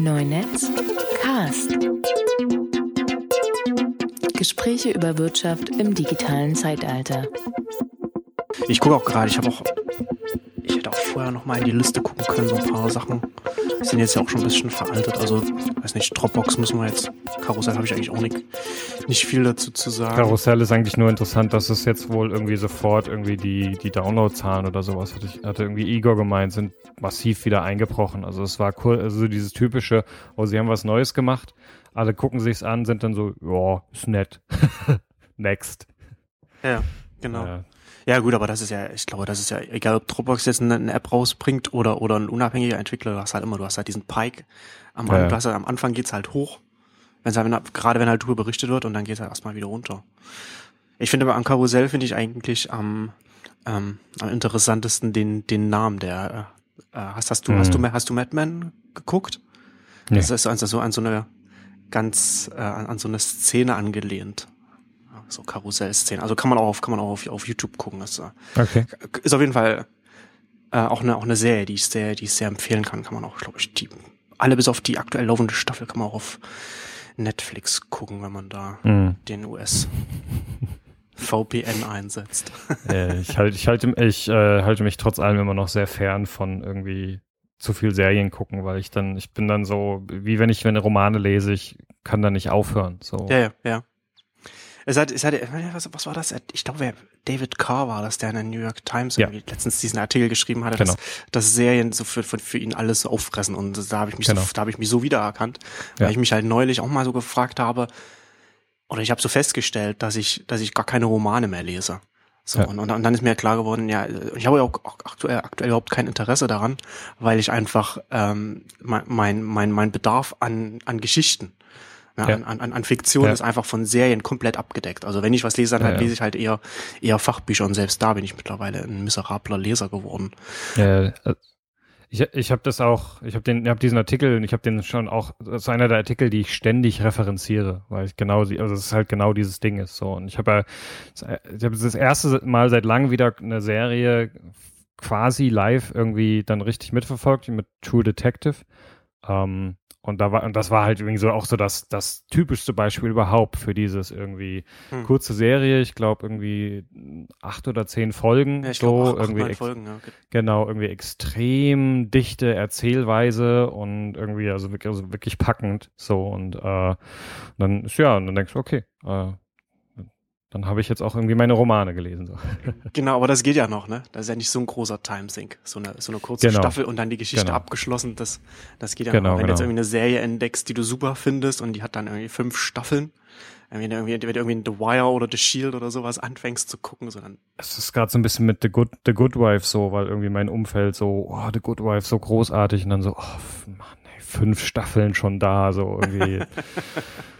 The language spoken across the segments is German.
Neunetz Cast. Gespräche über Wirtschaft im digitalen Zeitalter. Ich gucke auch gerade, ich habe auch, ich hätte auch vorher noch mal in die Liste gucken können, so ein paar Sachen sind jetzt ja auch schon ein bisschen veraltet. Also, weiß nicht, Dropbox müssen wir jetzt, Karussell habe ich eigentlich auch nicht, nicht viel dazu zu sagen. Karussell ist eigentlich nur interessant, dass es jetzt wohl irgendwie sofort irgendwie die, die Downloadzahlen oder sowas, hatte, ich, hatte irgendwie Igor gemeint, sind massiv wieder eingebrochen. Also es war cool, also dieses typische, oh, sie haben was Neues gemacht, alle gucken sich's an, sind dann so, ja, ist nett. Next. Ja, genau. Ja. Ja gut, aber das ist ja, ich glaube, das ist ja, egal ob Dropbox jetzt eine, eine App rausbringt oder oder ein unabhängiger Entwickler, du hast halt immer, du hast halt diesen Pike. Am, ja. Halt, am Anfang geht's halt hoch, wenn's halt, wenn, gerade wenn halt drüber berichtet wird und dann geht's halt erstmal wieder runter. Ich finde aber am Karussell finde ich eigentlich am, ähm, am interessantesten den, den Namen der, äh, hast, hast du, mhm. hast du, hast du Madman geguckt? Nee. Das ist also so an so eine ganz, äh, an so eine Szene angelehnt so Karussell-Szenen. Also kann man auch auf, kann man auch auf, auf YouTube gucken. Das äh, okay. ist auf jeden Fall äh, auch eine auch eine Serie, die ich sehr, die ich sehr empfehlen kann. Kann man auch, glaube ich, die alle bis auf die aktuell laufende Staffel kann man auch auf Netflix gucken, wenn man da mhm. den US VPN einsetzt. äh, ich halte ich halte ich äh, halte mich trotz allem immer noch sehr fern von irgendwie zu viel Serien gucken, weil ich dann ich bin dann so wie wenn ich wenn Romane lese, ich kann da nicht aufhören. So. Ja, ja, ja. Es hat, es hat, was, was war das? Ich glaube, David Carr war das, der in der New York Times ja. letztens diesen Artikel geschrieben hatte, genau. dass, dass Serien so für, für, für ihn alles auffressen. Und da habe ich mich genau. so, da habe ich mich so wiedererkannt, weil ja. ich mich halt neulich auch mal so gefragt habe, oder ich habe so festgestellt, dass ich, dass ich gar keine Romane mehr lese. So, ja. und, und, dann ist mir klar geworden, ja, ich habe ja auch aktuell, aktuell überhaupt kein Interesse daran, weil ich einfach ähm, mein, mein, mein Bedarf an, an Geschichten ja, ja. An, an, an Fiktion ja. ist einfach von Serien komplett abgedeckt. Also wenn ich was lese, dann halt lese ich halt eher eher Fachbücher und selbst da bin ich mittlerweile ein miserabler Leser geworden. Ja, äh, ich, ich habe das auch, ich habe den, ich habe diesen Artikel, ich habe den schon auch, das ist einer der Artikel, die ich ständig referenziere, weil ich genau, also es ist halt genau dieses Ding ist so. Und ich habe ja, ich habe das erste Mal seit langem wieder eine Serie quasi live irgendwie dann richtig mitverfolgt mit True Detective. Ähm, und da war, und das war halt irgendwie so auch so das, das typischste Beispiel überhaupt für dieses irgendwie hm. kurze Serie. Ich glaube irgendwie acht oder zehn Folgen. Ja, ich so glaub, acht, irgendwie acht Folgen, ja. Genau, irgendwie extrem dichte Erzählweise und irgendwie also wirklich, also wirklich packend. So und äh, dann ist ja, und dann denkst du, okay, äh, dann habe ich jetzt auch irgendwie meine Romane gelesen. So. Genau, aber das geht ja noch, ne? Das ist ja nicht so ein großer Timesink. So eine, so eine kurze genau. Staffel und dann die Geschichte genau. abgeschlossen. Das, das geht ja genau, noch. Wenn du jetzt genau. irgendwie eine Serie entdeckst, die du super findest und die hat dann irgendwie fünf Staffeln, wenn du irgendwie, wenn du irgendwie The Wire oder The Shield oder sowas anfängst zu gucken, so dann. Es ist gerade so ein bisschen mit The Good, The Good Wife so, weil irgendwie mein Umfeld so, oh, The Good Wife so großartig und dann so, oh Mann, ey, fünf Staffeln schon da, so irgendwie.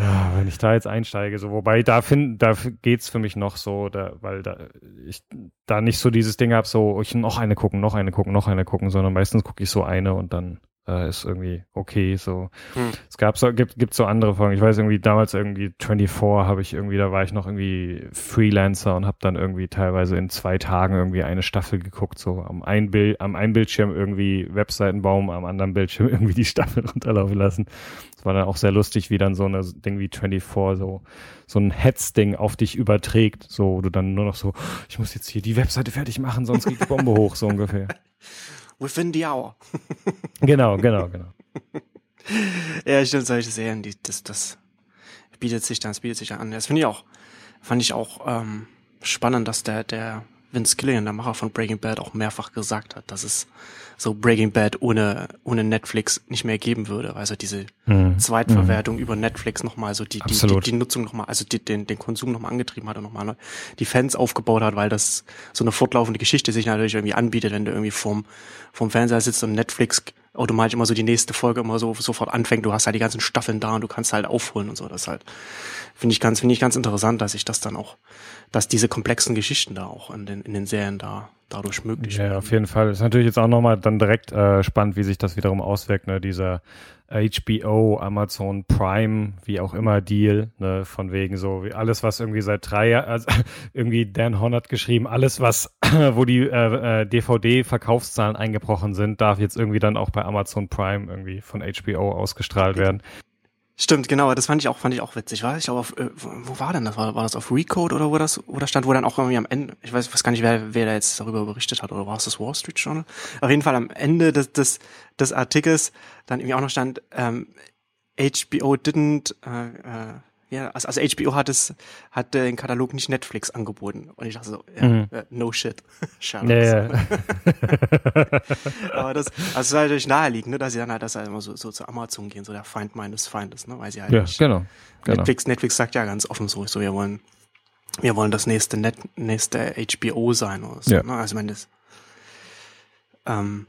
Ja, wenn ich da jetzt einsteige, so wobei da find, da geht's für mich noch so, da, weil da ich da nicht so dieses Ding hab, so ich noch eine gucken, noch eine gucken, noch eine gucken, sondern meistens gucke ich so eine und dann äh, ist irgendwie okay. So hm. es gab so gibt gibt so andere Folgen. Ich weiß irgendwie damals irgendwie 24 habe ich irgendwie da war ich noch irgendwie Freelancer und habe dann irgendwie teilweise in zwei Tagen irgendwie eine Staffel geguckt. So am einen Bild am einen Bildschirm irgendwie Webseitenbaum, am anderen Bildschirm irgendwie die Staffel runterlaufen lassen. War dann auch sehr lustig, wie dann so eine Ding wie 24 so so ein Hetzding auf dich überträgt. So wo du dann nur noch so ich muss jetzt hier die Webseite fertig machen, sonst geht die Bombe hoch so ungefähr. Within the hour. genau, genau, genau. ja, stimmt, solche Serien, die, das, das bietet sich dann, das bietet sich an. Das finde ich auch, fand ich auch ähm, spannend, dass der, der Vince Gilligan, der Macher von Breaking Bad, auch mehrfach gesagt hat, dass es so Breaking Bad ohne, ohne Netflix nicht mehr geben würde. Also diese mhm. Zweitverwertung mhm. über Netflix nochmal, so die, die, die, die, Nutzung nochmal, also die, den, den Konsum nochmal angetrieben hat und nochmal die Fans aufgebaut hat, weil das so eine fortlaufende Geschichte sich natürlich irgendwie anbietet, wenn du irgendwie vorm, vorm Fernseher sitzt und Netflix automatisch immer so die nächste Folge immer so sofort anfängt. Du hast halt die ganzen Staffeln da und du kannst halt aufholen und so. Das halt, finde ich ganz, finde ich ganz interessant, dass ich das dann auch, dass diese komplexen Geschichten da auch in den, in den Serien da dadurch möglich Ja, auf jeden Fall. Ist natürlich jetzt auch nochmal dann direkt äh, spannend, wie sich das wiederum auswirkt, ne? Dieser HBO, Amazon Prime, wie auch immer Deal, ne? Von wegen so, wie alles, was irgendwie seit drei Jahren, also irgendwie Dan Horn hat geschrieben, alles, was, wo die äh, äh, DVD-Verkaufszahlen eingebrochen sind, darf jetzt irgendwie dann auch bei Amazon Prime irgendwie von HBO ausgestrahlt werden. Stimmt, genau, das fand ich auch, fand ich auch witzig. War ich glaube auf, äh, wo war denn das? War, war das auf Recode oder wo das, wo das stand, wo dann auch irgendwie am Ende, ich weiß, weiß gar nicht, wer, wer da jetzt darüber berichtet hat, oder war es das Wall Street Journal? Auf jeden Fall am Ende des, des, des Artikels dann irgendwie auch noch stand, ähm, HBO didn't, äh, äh, ja, also, also HBO hat es, hat den Katalog nicht Netflix angeboten. Und ich dachte so, ja, mhm. uh, no shit. Schade. Ja, ja. Aber das, also es ist natürlich naheliegend, ne, dass sie dann halt, dass halt immer so, so zu Amazon gehen, so der Feind meines Feindes, ne, weil sie halt ja, nicht, genau, genau. Netflix, Netflix sagt ja ganz offen so, so wir wollen, wir wollen das nächste Net, nächste HBO sein oder so, ja. ne, also ich meine, das, ähm,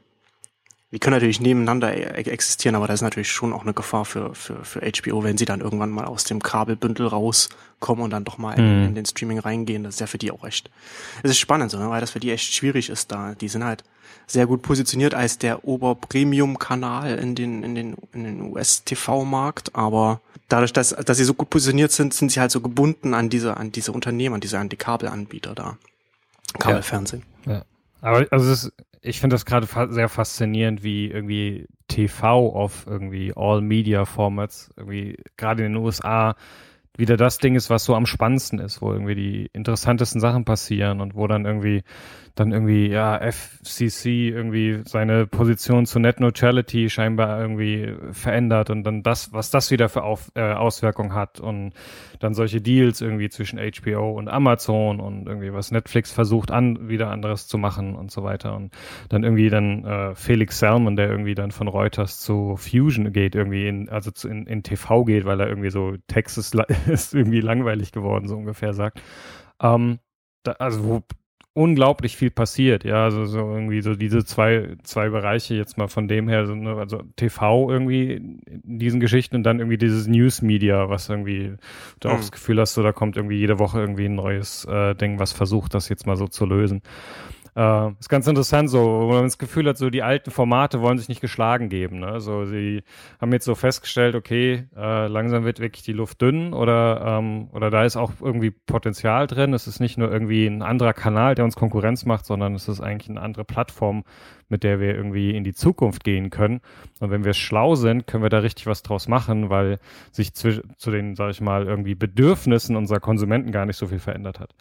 die können natürlich nebeneinander e-, e-, existieren, aber da ist natürlich schon auch eine Gefahr für, für, für HBO, wenn sie dann irgendwann mal aus dem Kabelbündel rauskommen und dann doch mal in, mhm. in den Streaming reingehen. Das ist ja für die auch echt. Es ist spannend, so, ne? weil das für die echt schwierig ist da. Die sind halt sehr gut positioniert als der Oberpremium-Kanal in den, in den, in den US-TV-Markt, aber dadurch, dass, dass sie so gut positioniert sind, sind sie halt so gebunden an diese, an diese Unternehmen, an diese, an die Kabelanbieter da. Kabelfernsehen. Ja. ja. Aber also es ist ich finde das gerade fa sehr faszinierend, wie irgendwie TV auf irgendwie All Media Formats, irgendwie gerade in den USA, wieder das Ding ist, was so am spannendsten ist, wo irgendwie die interessantesten Sachen passieren und wo dann irgendwie dann irgendwie, ja, FCC irgendwie seine Position zu Net Neutrality scheinbar irgendwie verändert und dann das, was das wieder für Auf, äh, Auswirkungen hat und dann solche Deals irgendwie zwischen HBO und Amazon und irgendwie was Netflix versucht an, wieder anderes zu machen und so weiter und dann irgendwie dann äh, Felix Salmon, der irgendwie dann von Reuters zu Fusion geht, irgendwie in, also zu, in, in TV geht, weil er irgendwie so Texas ist irgendwie langweilig geworden, so ungefähr sagt. Ähm, da, also wo unglaublich viel passiert, ja, also so irgendwie so diese zwei, zwei Bereiche jetzt mal von dem her, so, ne, also TV irgendwie in diesen Geschichten und dann irgendwie dieses News Media, was irgendwie du mhm. auch das Gefühl hast, so da kommt irgendwie jede Woche irgendwie ein neues äh, Ding, was versucht, das jetzt mal so zu lösen. Äh, ist ganz interessant, so, wo man das Gefühl hat, so die alten Formate wollen sich nicht geschlagen geben. Ne? So, sie haben jetzt so festgestellt, okay, äh, langsam wird wirklich die Luft dünn oder, ähm, oder da ist auch irgendwie Potenzial drin. Es ist nicht nur irgendwie ein anderer Kanal, der uns Konkurrenz macht, sondern es ist eigentlich eine andere Plattform, mit der wir irgendwie in die Zukunft gehen können. Und wenn wir schlau sind, können wir da richtig was draus machen, weil sich zu, zu den, sag ich mal, irgendwie Bedürfnissen unserer Konsumenten gar nicht so viel verändert hat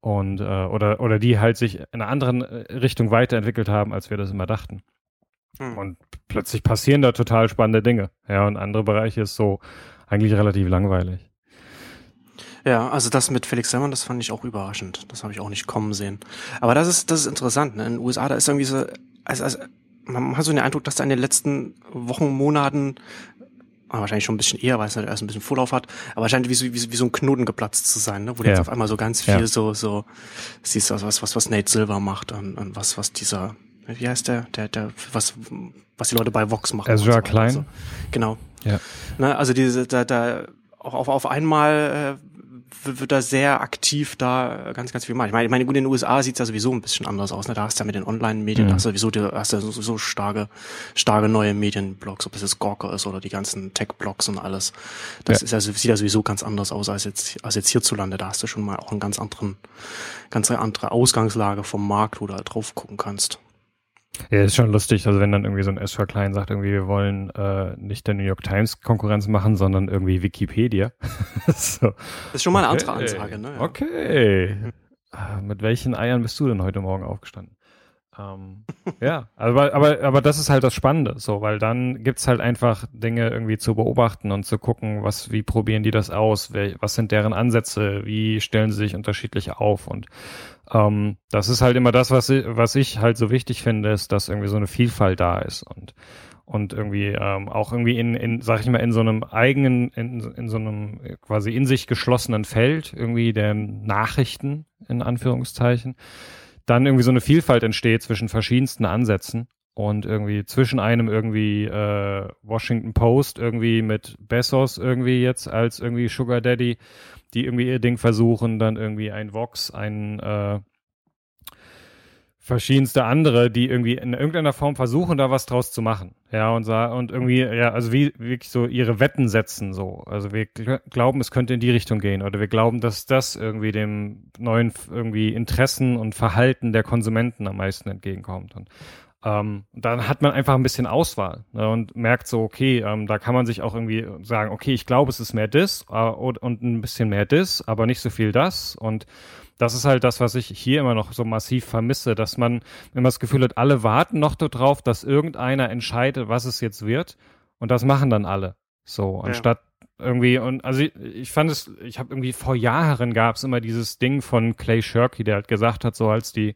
und äh, oder oder die halt sich in einer anderen äh, Richtung weiterentwickelt haben, als wir das immer dachten. Hm. Und plötzlich passieren da total spannende Dinge. Ja, und andere Bereiche ist so eigentlich relativ langweilig. Ja, also das mit Felix Salmon, das fand ich auch überraschend. Das habe ich auch nicht kommen sehen. Aber das ist das ist interessant. Ne? In den USA, da ist irgendwie so, also, also man hat so den Eindruck, dass da in den letzten Wochen, Monaten Ah, wahrscheinlich schon ein bisschen eher, weil es halt erst ein bisschen Vorlauf hat, aber scheint wie so, wie, wie so ein Knoten geplatzt zu sein, ne? wo ja. jetzt auf einmal so ganz viel ja. so, so, siehst du, also was, was, was Nate Silver macht und, und was, was dieser, wie heißt der, der, der, was, was die Leute bei Vox machen. Ezra so Klein. So. Genau. Ja. Ne, also diese, da, da, auf, auf einmal äh, wird da sehr aktiv da ganz, ganz viel machen. Ich meine, ich meine, gut, in den USA sieht's ja sowieso ein bisschen anders aus. Ne? Da hast du ja mit den Online-Medien, mhm. da hast du sowieso die, hast du sowieso starke, starke neue Medienblogs, ob es jetzt Gawker ist oder die ganzen Tech-Blogs und alles. Das ja. ist ja, sieht ja sowieso ganz anders aus als jetzt, als jetzt hierzulande. Da hast du schon mal auch einen ganz anderen, ganz andere Ausgangslage vom Markt, wo du halt drauf gucken kannst. Ja, ist schon lustig, also wenn dann irgendwie so ein Ezra Klein sagt, irgendwie, wir wollen äh, nicht der New York Times Konkurrenz machen, sondern irgendwie Wikipedia. so. Das ist schon mal eine okay. andere Ansage, ne? Ja. Okay. Äh, mit welchen Eiern bist du denn heute Morgen aufgestanden? Ähm, ja, aber, aber, aber das ist halt das Spannende, so, weil dann gibt's halt einfach Dinge irgendwie zu beobachten und zu gucken, was, wie probieren die das aus, wer, was sind deren Ansätze, wie stellen sie sich unterschiedlich auf? Und ähm, das ist halt immer das, was ich, was ich halt so wichtig finde, ist, dass irgendwie so eine Vielfalt da ist und und irgendwie ähm, auch irgendwie in, in, sag ich mal, in so einem eigenen, in, in so einem quasi in sich geschlossenen Feld irgendwie der Nachrichten in Anführungszeichen dann irgendwie so eine Vielfalt entsteht zwischen verschiedensten Ansätzen und irgendwie zwischen einem irgendwie äh, Washington Post irgendwie mit Bessos irgendwie jetzt als irgendwie Sugar Daddy, die irgendwie ihr Ding versuchen, dann irgendwie ein Vox, ein äh, verschiedenste andere, die irgendwie in irgendeiner Form versuchen, da was draus zu machen. Ja, und, und irgendwie, ja, also wie wirklich so ihre Wetten setzen, so. Also wir glauben, es könnte in die Richtung gehen oder wir glauben, dass das irgendwie dem neuen irgendwie Interessen und Verhalten der Konsumenten am meisten entgegenkommt. Und ähm, dann hat man einfach ein bisschen Auswahl ne, und merkt so, okay, ähm, da kann man sich auch irgendwie sagen, okay, ich glaube, es ist mehr das äh, und, und ein bisschen mehr das, aber nicht so viel das und das ist halt das, was ich hier immer noch so massiv vermisse, dass man immer das Gefühl hat, alle warten noch darauf, dass irgendeiner entscheidet, was es jetzt wird. Und das machen dann alle. So, anstatt ja. irgendwie, und also ich, ich fand es, ich habe irgendwie vor Jahren gab es immer dieses Ding von Clay Shirky, der halt gesagt hat, so als die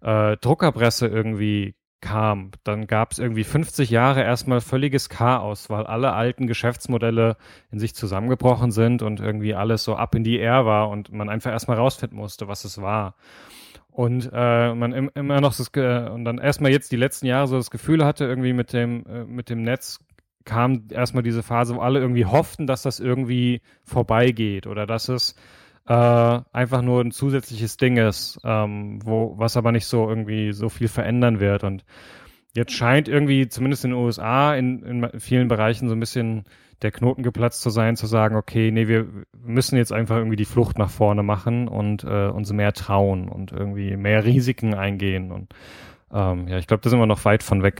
äh, Druckerpresse irgendwie kam. Dann gab es irgendwie 50 Jahre erstmal völliges Chaos, weil alle alten Geschäftsmodelle in sich zusammengebrochen sind und irgendwie alles so ab in die Air war und man einfach erstmal rausfinden musste, was es war. Und äh, man im, immer noch das, und dann erstmal jetzt die letzten Jahre so das Gefühl hatte, irgendwie mit dem, äh, mit dem Netz kam erstmal diese Phase, wo alle irgendwie hofften, dass das irgendwie vorbeigeht oder dass es äh, einfach nur ein zusätzliches Ding ist, ähm, wo, was aber nicht so irgendwie so viel verändern wird. Und jetzt scheint irgendwie, zumindest in den USA, in, in vielen Bereichen so ein bisschen der Knoten geplatzt zu sein, zu sagen, okay, nee, wir müssen jetzt einfach irgendwie die Flucht nach vorne machen und äh, uns mehr trauen und irgendwie mehr Risiken eingehen. Und ähm, ja, ich glaube, da sind wir noch weit von weg.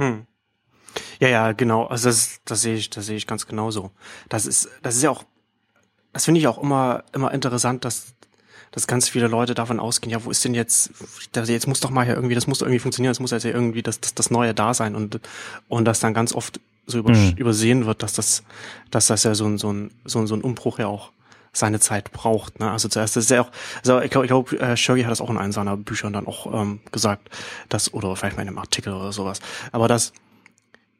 Hm. Ja, ja, genau. Also das, das sehe ich, das sehe ich ganz genauso. Das ist, das ist ja auch das finde ich auch immer, immer interessant, dass, dass ganz viele Leute davon ausgehen, ja, wo ist denn jetzt, jetzt muss doch mal ja irgendwie, das muss doch irgendwie funktionieren, das muss jetzt ja irgendwie das, das, das Neue da sein und, und dass dann ganz oft so über, mhm. übersehen wird, dass das, dass das ja so ein, so ein, so ein, so ein Umbruch ja auch seine Zeit braucht. Ne? Also zuerst das ist ja auch, also ich glaube, ich glaub, äh, Shirley hat das auch in einem seiner Büchern dann auch ähm, gesagt, dass, oder vielleicht mal in einem Artikel oder sowas, aber dass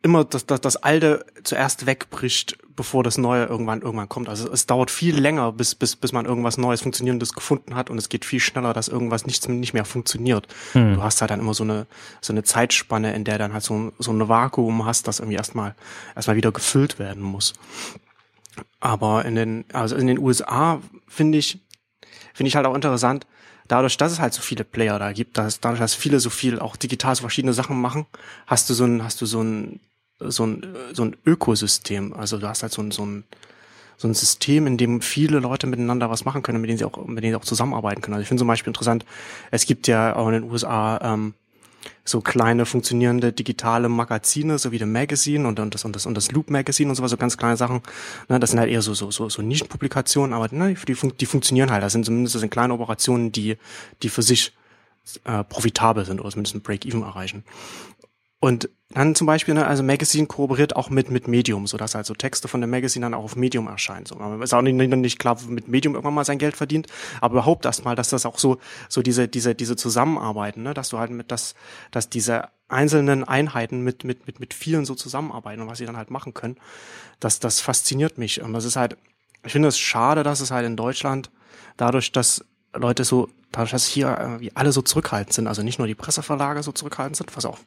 immer dass, dass das Alte zuerst wegbricht, bevor das Neue irgendwann irgendwann kommt. Also es dauert viel länger, bis, bis, bis man irgendwas Neues Funktionierendes gefunden hat und es geht viel schneller, dass irgendwas nichts nicht mehr funktioniert. Hm. Du hast halt dann immer so eine, so eine Zeitspanne, in der dann halt so, so ein Vakuum hast, das irgendwie erstmal erstmal wieder gefüllt werden muss. Aber in den, also in den USA finde ich, finde ich halt auch interessant, dadurch, dass es halt so viele Player da gibt, dass, dadurch, dass viele so viel auch digital so verschiedene Sachen machen, hast du so ein, hast du so ein so ein, so ein Ökosystem. Also du hast halt so ein, so ein, so ein System, in dem viele Leute miteinander was machen können, mit denen sie auch, mit denen sie auch zusammenarbeiten können. Also ich finde zum Beispiel interessant, es gibt ja auch in den USA ähm, so kleine funktionierende digitale Magazine, so wie The Magazine und, und das und das und das Loop Magazine und sowas, so ganz kleine Sachen. Ne, das sind halt eher so so so, so Nischenpublikationen, aber ne, die, die funktionieren halt. Das sind zumindest das sind kleine Operationen, die die für sich äh, profitabel sind oder zumindest ein Break-Even erreichen. Und dann zum Beispiel, ne, also Magazine kooperiert auch mit, mit Medium, so dass halt so Texte von dem Magazine dann auch auf Medium erscheinen. So, ist auch nicht, nicht klar, mit Medium irgendwann mal sein Geld verdient, aber überhaupt erstmal, dass das auch so, so diese, diese, diese Zusammenarbeiten, ne, dass du halt mit das, dass diese einzelnen Einheiten mit, mit, mit, mit vielen so zusammenarbeiten und was sie dann halt machen können, das, das fasziniert mich. Und das ist halt, ich finde es schade, dass es halt in Deutschland dadurch, dass Leute so, dadurch, dass hier irgendwie alle so zurückhaltend sind, also nicht nur die Presseverlage so zurückhaltend sind, was auch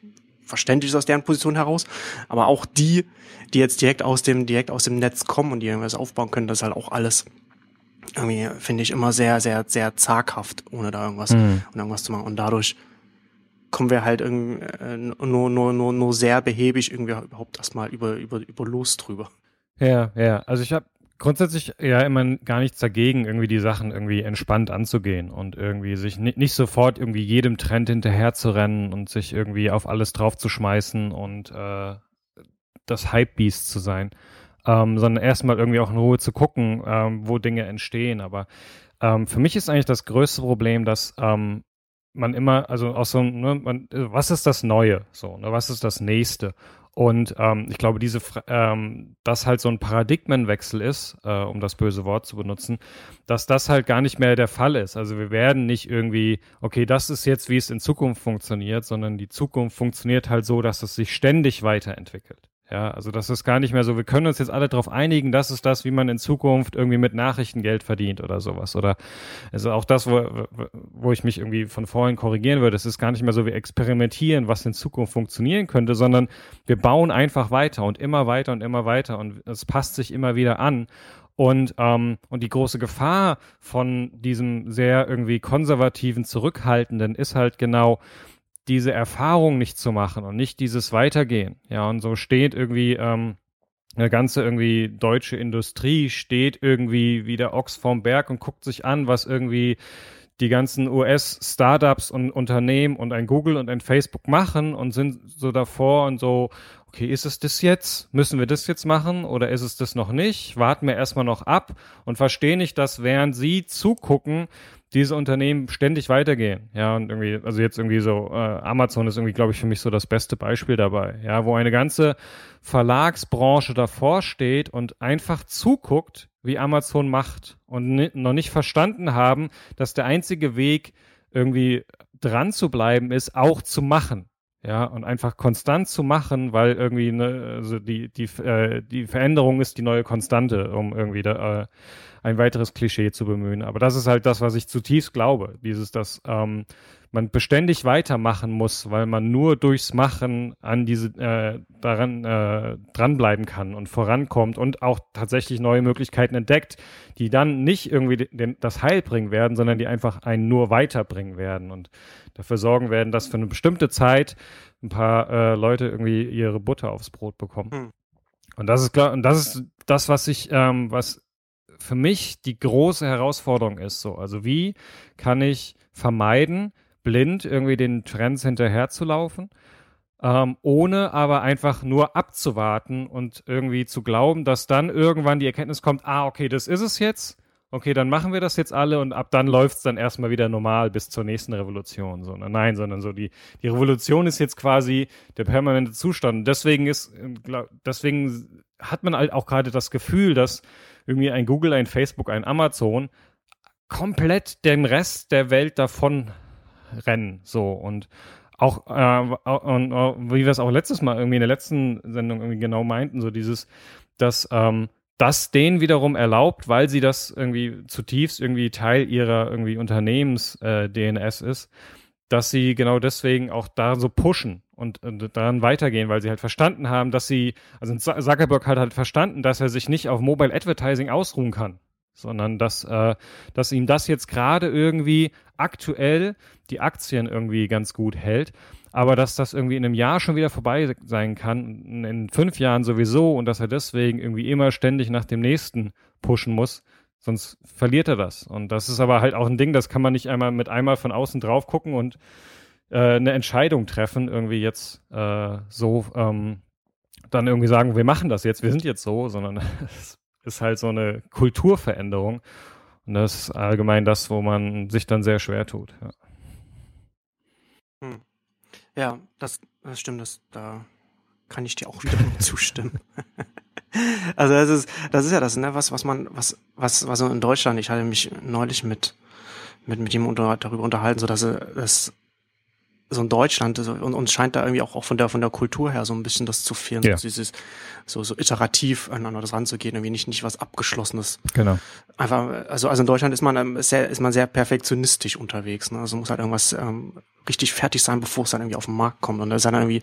verständlich ist aus deren Position heraus, aber auch die, die jetzt direkt aus dem, direkt aus dem Netz kommen und die irgendwas aufbauen können, das ist halt auch alles irgendwie, finde ich, immer sehr, sehr, sehr zaghaft, ohne da irgendwas, mhm. irgendwas zu machen. Und dadurch kommen wir halt irgendwie äh, nur, nur, nur, nur sehr behäbig irgendwie überhaupt erstmal über, über, über los drüber. Ja, ja. Also ich habe grundsätzlich ja immer gar nichts dagegen, irgendwie die Sachen irgendwie entspannt anzugehen und irgendwie sich nicht, nicht sofort irgendwie jedem Trend hinterher zu rennen und sich irgendwie auf alles draufzuschmeißen und äh, das Hypebeast zu sein, ähm, sondern erstmal irgendwie auch in Ruhe zu gucken, ähm, wo Dinge entstehen. Aber ähm, für mich ist eigentlich das größte Problem, dass ähm, man immer, also auch so, ne, man, was ist das Neue? So, ne, was ist das Nächste? Und ähm, ich glaube, diese, ähm, dass halt so ein Paradigmenwechsel ist, äh, um das böse Wort zu benutzen, dass das halt gar nicht mehr der Fall ist. Also wir werden nicht irgendwie, okay, das ist jetzt, wie es in Zukunft funktioniert, sondern die Zukunft funktioniert halt so, dass es sich ständig weiterentwickelt. Ja, also das ist gar nicht mehr so, wir können uns jetzt alle darauf einigen, das ist das, wie man in Zukunft irgendwie mit Nachrichten Geld verdient oder sowas. Oder also auch das, wo, wo ich mich irgendwie von vorhin korrigieren würde, es ist gar nicht mehr so, wir experimentieren, was in Zukunft funktionieren könnte, sondern wir bauen einfach weiter und immer weiter und immer weiter und es passt sich immer wieder an. Und, ähm, und die große Gefahr von diesem sehr irgendwie konservativen, zurückhaltenden ist halt genau, diese Erfahrung nicht zu machen und nicht dieses Weitergehen. Ja, und so steht irgendwie ähm, eine ganze irgendwie deutsche Industrie steht irgendwie wie der Ochs vorm Berg und guckt sich an, was irgendwie die ganzen US-Startups und Unternehmen und ein Google und ein Facebook machen und sind so davor und so, okay, ist es das jetzt? Müssen wir das jetzt machen oder ist es das noch nicht? Warten wir erstmal noch ab und verstehen nicht, dass während sie zugucken, diese Unternehmen ständig weitergehen. Ja, und irgendwie, also jetzt irgendwie so, äh, Amazon ist irgendwie, glaube ich, für mich so das beste Beispiel dabei. Ja, wo eine ganze Verlagsbranche davor steht und einfach zuguckt, wie Amazon macht und noch nicht verstanden haben, dass der einzige Weg, irgendwie dran zu bleiben, ist, auch zu machen. Ja, und einfach konstant zu machen, weil irgendwie ne, also die, die, äh, die Veränderung ist die neue Konstante, um irgendwie da, äh, ein weiteres Klischee zu bemühen. Aber das ist halt das, was ich zutiefst glaube. Dieses, dass ähm, man beständig weitermachen muss, weil man nur durchs Machen an diese äh, daran äh, dranbleiben kann und vorankommt und auch tatsächlich neue Möglichkeiten entdeckt, die dann nicht irgendwie den, das Heil bringen werden, sondern die einfach einen nur weiterbringen werden und dafür sorgen werden, dass für eine bestimmte Zeit ein paar äh, Leute irgendwie ihre Butter aufs Brot bekommen. Hm. Und das ist klar, und das ist das, was ich, ähm, was für mich die große Herausforderung ist. So, also wie kann ich vermeiden, blind irgendwie den Trends hinterherzulaufen, ähm, ohne aber einfach nur abzuwarten und irgendwie zu glauben, dass dann irgendwann die Erkenntnis kommt, ah, okay, das ist es jetzt. Okay, dann machen wir das jetzt alle und ab dann läuft es dann erstmal wieder normal bis zur nächsten Revolution. So, ne? Nein, sondern so die, die Revolution ist jetzt quasi der permanente Zustand. Deswegen ist, äh, deswegen hat man halt auch gerade das Gefühl, dass irgendwie ein Google, ein Facebook, ein Amazon komplett dem Rest der Welt davon rennen. So und auch äh, und, uh, wie wir es auch letztes Mal irgendwie in der letzten Sendung irgendwie genau meinten, so dieses, dass ähm, das denen wiederum erlaubt, weil sie das irgendwie zutiefst irgendwie Teil ihrer irgendwie Unternehmens-DNS äh, ist, dass sie genau deswegen auch da so pushen und, und daran weitergehen, weil sie halt verstanden haben, dass sie, also Zuckerberg hat halt verstanden, dass er sich nicht auf Mobile Advertising ausruhen kann, sondern dass, äh, dass ihm das jetzt gerade irgendwie aktuell die Aktien irgendwie ganz gut hält, aber dass das irgendwie in einem Jahr schon wieder vorbei sein kann, in fünf Jahren sowieso und dass er deswegen irgendwie immer ständig nach dem nächsten pushen muss, sonst verliert er das. Und das ist aber halt auch ein Ding, das kann man nicht einmal mit einmal von außen drauf gucken und äh, eine Entscheidung treffen, irgendwie jetzt äh, so ähm, dann irgendwie sagen, wir machen das jetzt, wir sind jetzt so, sondern es ist halt so eine Kulturveränderung. Und das ist allgemein das, wo man sich dann sehr schwer tut. Ja, hm. ja das, das stimmt, das, da kann ich dir auch wieder zustimmen. also das ist, das ist ja das, ne, was, was man, was, was, was in Deutschland, ich hatte mich neulich mit, mit, mit jemandem darüber unterhalten, so dass es so in Deutschland so, und uns scheint da irgendwie auch, auch von der von der Kultur her so ein bisschen das zu fehlen, ja. so dieses so so iterativ aneinander das ranzugehen, irgendwie nicht nicht was abgeschlossenes. Genau. Einfach also also in Deutschland ist man ähm, sehr ist man sehr perfektionistisch unterwegs, ne? Also muss halt irgendwas ähm, richtig fertig sein, bevor es dann irgendwie auf den Markt kommt und da ist dann irgendwie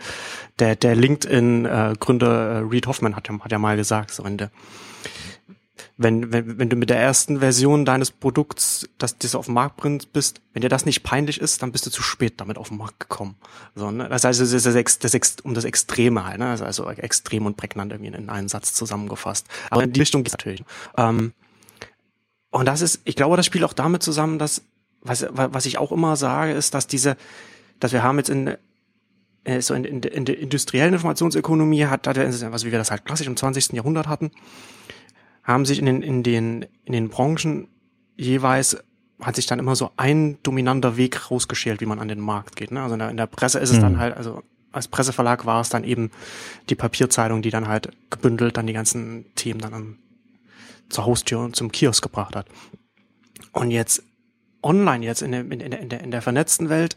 der der LinkedIn äh, Gründer äh, Reed Hoffman hat ja hat ja mal gesagt so in der wenn, wenn, wenn du mit der ersten Version deines Produkts, das, das auf den Markt bringst, bist, wenn dir das nicht peinlich ist, dann bist du zu spät damit auf den Markt gekommen. So, ne? Das heißt, es ist das, das, das, um das Extreme halt, ne? Also, also extrem und prägnant irgendwie in einen Satz zusammengefasst. Aber in die Richtung geht's natürlich. Ähm, und das ist, ich glaube, das spielt auch damit zusammen, dass, was, was ich auch immer sage, ist, dass diese, dass wir haben jetzt in, äh, so in, in, in der industriellen Informationsökonomie hat, hat also wie wir das halt klassisch im 20. Jahrhundert hatten, haben sich in den, in den, in den Branchen jeweils hat sich dann immer so ein dominanter Weg rausgeschält, wie man an den Markt geht. Ne? Also in der, in der Presse ist es mhm. dann halt, also als Presseverlag war es dann eben die Papierzeitung, die dann halt gebündelt dann die ganzen Themen dann an, zur Haustür und zum Kiosk gebracht hat. Und jetzt online, jetzt in der, in der, in der, in der vernetzten Welt,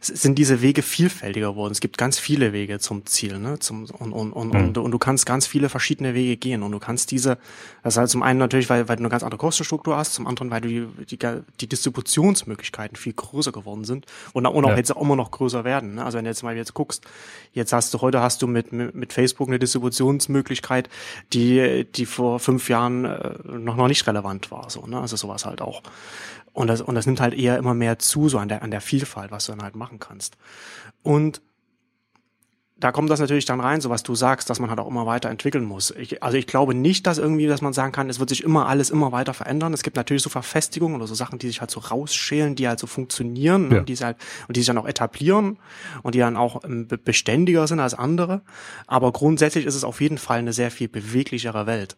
sind diese Wege vielfältiger geworden. Es gibt ganz viele Wege zum Ziel, ne? Zum, und, und, und, mhm. und, und du kannst ganz viele verschiedene Wege gehen. Und du kannst diese, das ist halt zum einen natürlich, weil, weil du eine ganz andere Kostenstruktur hast, zum anderen, weil du die, die, die Distributionsmöglichkeiten viel größer geworden sind und, und auch ja. jetzt auch immer noch größer werden. Ne? Also wenn du jetzt mal jetzt guckst, jetzt hast du, heute hast du mit, mit, mit Facebook eine Distributionsmöglichkeit, die, die vor fünf Jahren äh, noch, noch nicht relevant war. So, ne? Also sowas halt auch. Und das, und das nimmt halt eher immer mehr zu, so an der, an der Vielfalt, was du dann halt machen kannst. Und da kommt das natürlich dann rein, so was du sagst, dass man halt auch immer weiterentwickeln muss. Ich, also ich glaube nicht, dass irgendwie, dass man sagen kann, es wird sich immer alles immer weiter verändern. Es gibt natürlich so Verfestigungen oder so Sachen, die sich halt so rausschälen, die halt so funktionieren ja. und, die halt, und die sich dann auch etablieren und die dann auch ähm, beständiger sind als andere. Aber grundsätzlich ist es auf jeden Fall eine sehr viel beweglichere Welt.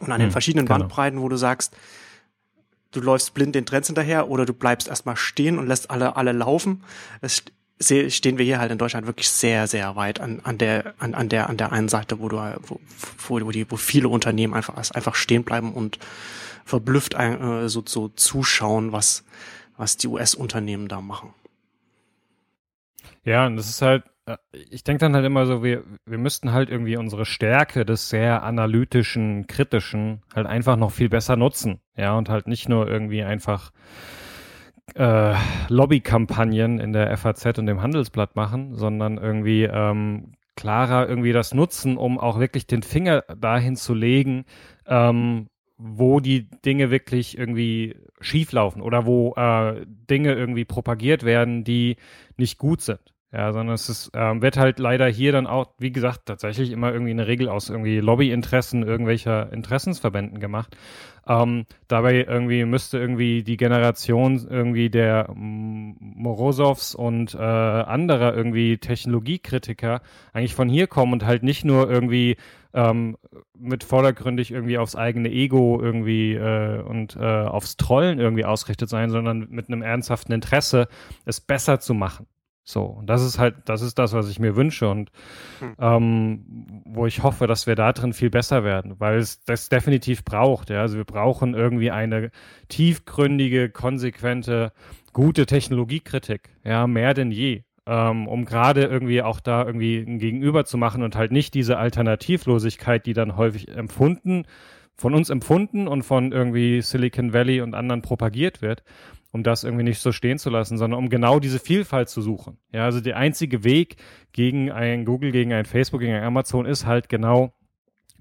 Und an den hm, verschiedenen genau. Bandbreiten, wo du sagst, du läufst blind den Trends hinterher oder du bleibst erstmal stehen und lässt alle, alle laufen. Es stehen wir hier halt in Deutschland wirklich sehr, sehr weit an, an der, an, an der, an der einen Seite, wo du, wo, wo, die, wo viele Unternehmen einfach, einfach stehen bleiben und verblüfft äh, so, so zuschauen, was, was die US-Unternehmen da machen. Ja, und das ist halt, ich denke dann halt immer so, wir, wir müssten halt irgendwie unsere Stärke des sehr analytischen, kritischen halt einfach noch viel besser nutzen. Ja, und halt nicht nur irgendwie einfach äh, Lobbykampagnen in der FAZ und dem Handelsblatt machen, sondern irgendwie ähm, klarer irgendwie das nutzen, um auch wirklich den Finger dahin zu legen, ähm, wo die Dinge wirklich irgendwie schieflaufen oder wo äh, Dinge irgendwie propagiert werden, die nicht gut sind. Ja, sondern es ist, ähm, wird halt leider hier dann auch, wie gesagt, tatsächlich immer irgendwie eine Regel aus irgendwie Lobbyinteressen irgendwelcher Interessensverbänden gemacht. Ähm, dabei irgendwie müsste irgendwie die Generation irgendwie der Morosows und äh, anderer irgendwie Technologiekritiker eigentlich von hier kommen und halt nicht nur irgendwie ähm, mit vordergründig irgendwie aufs eigene Ego irgendwie äh, und äh, aufs Trollen irgendwie ausgerichtet sein, sondern mit einem ernsthaften Interesse, es besser zu machen. So, und das ist halt, das ist das, was ich mir wünsche und hm. ähm, wo ich hoffe, dass wir da drin viel besser werden, weil es das definitiv braucht. Ja? Also wir brauchen irgendwie eine tiefgründige, konsequente, gute Technologiekritik, ja, mehr denn je. Ähm, um gerade irgendwie auch da irgendwie ein Gegenüber zu machen und halt nicht diese Alternativlosigkeit, die dann häufig empfunden, von uns empfunden und von irgendwie Silicon Valley und anderen propagiert wird, um das irgendwie nicht so stehen zu lassen, sondern um genau diese Vielfalt zu suchen. Ja, also der einzige Weg gegen ein Google, gegen ein Facebook, gegen ein Amazon ist halt genau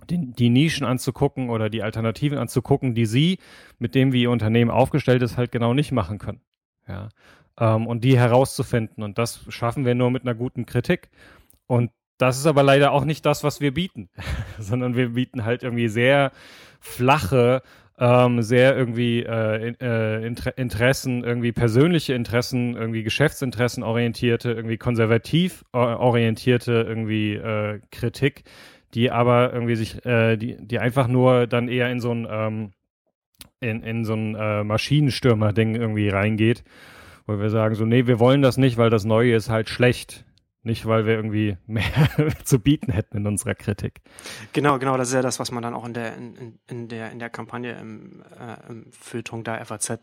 die, die Nischen anzugucken oder die Alternativen anzugucken, die sie mit dem, wie ihr Unternehmen aufgestellt ist, halt genau nicht machen können. Ja, ähm, und die herauszufinden. Und das schaffen wir nur mit einer guten Kritik. Und das ist aber leider auch nicht das, was wir bieten, sondern wir bieten halt irgendwie sehr flache ähm, sehr irgendwie äh, äh, Inter Interessen, irgendwie persönliche Interessen, irgendwie Geschäftsinteressen orientierte, irgendwie konservativ orientierte irgendwie äh, Kritik, die aber irgendwie sich, äh, die, die einfach nur dann eher in so ein ähm, in, in so ein äh, Maschinenstürmer-Ding irgendwie reingeht, wo wir sagen so, nee, wir wollen das nicht, weil das Neue ist halt schlecht. Nicht, weil wir irgendwie mehr zu bieten hätten in unserer Kritik. Genau, genau, das ist ja das, was man dann auch in der, in, in der, in der Kampagne im, äh, im Feuilleton der FAZ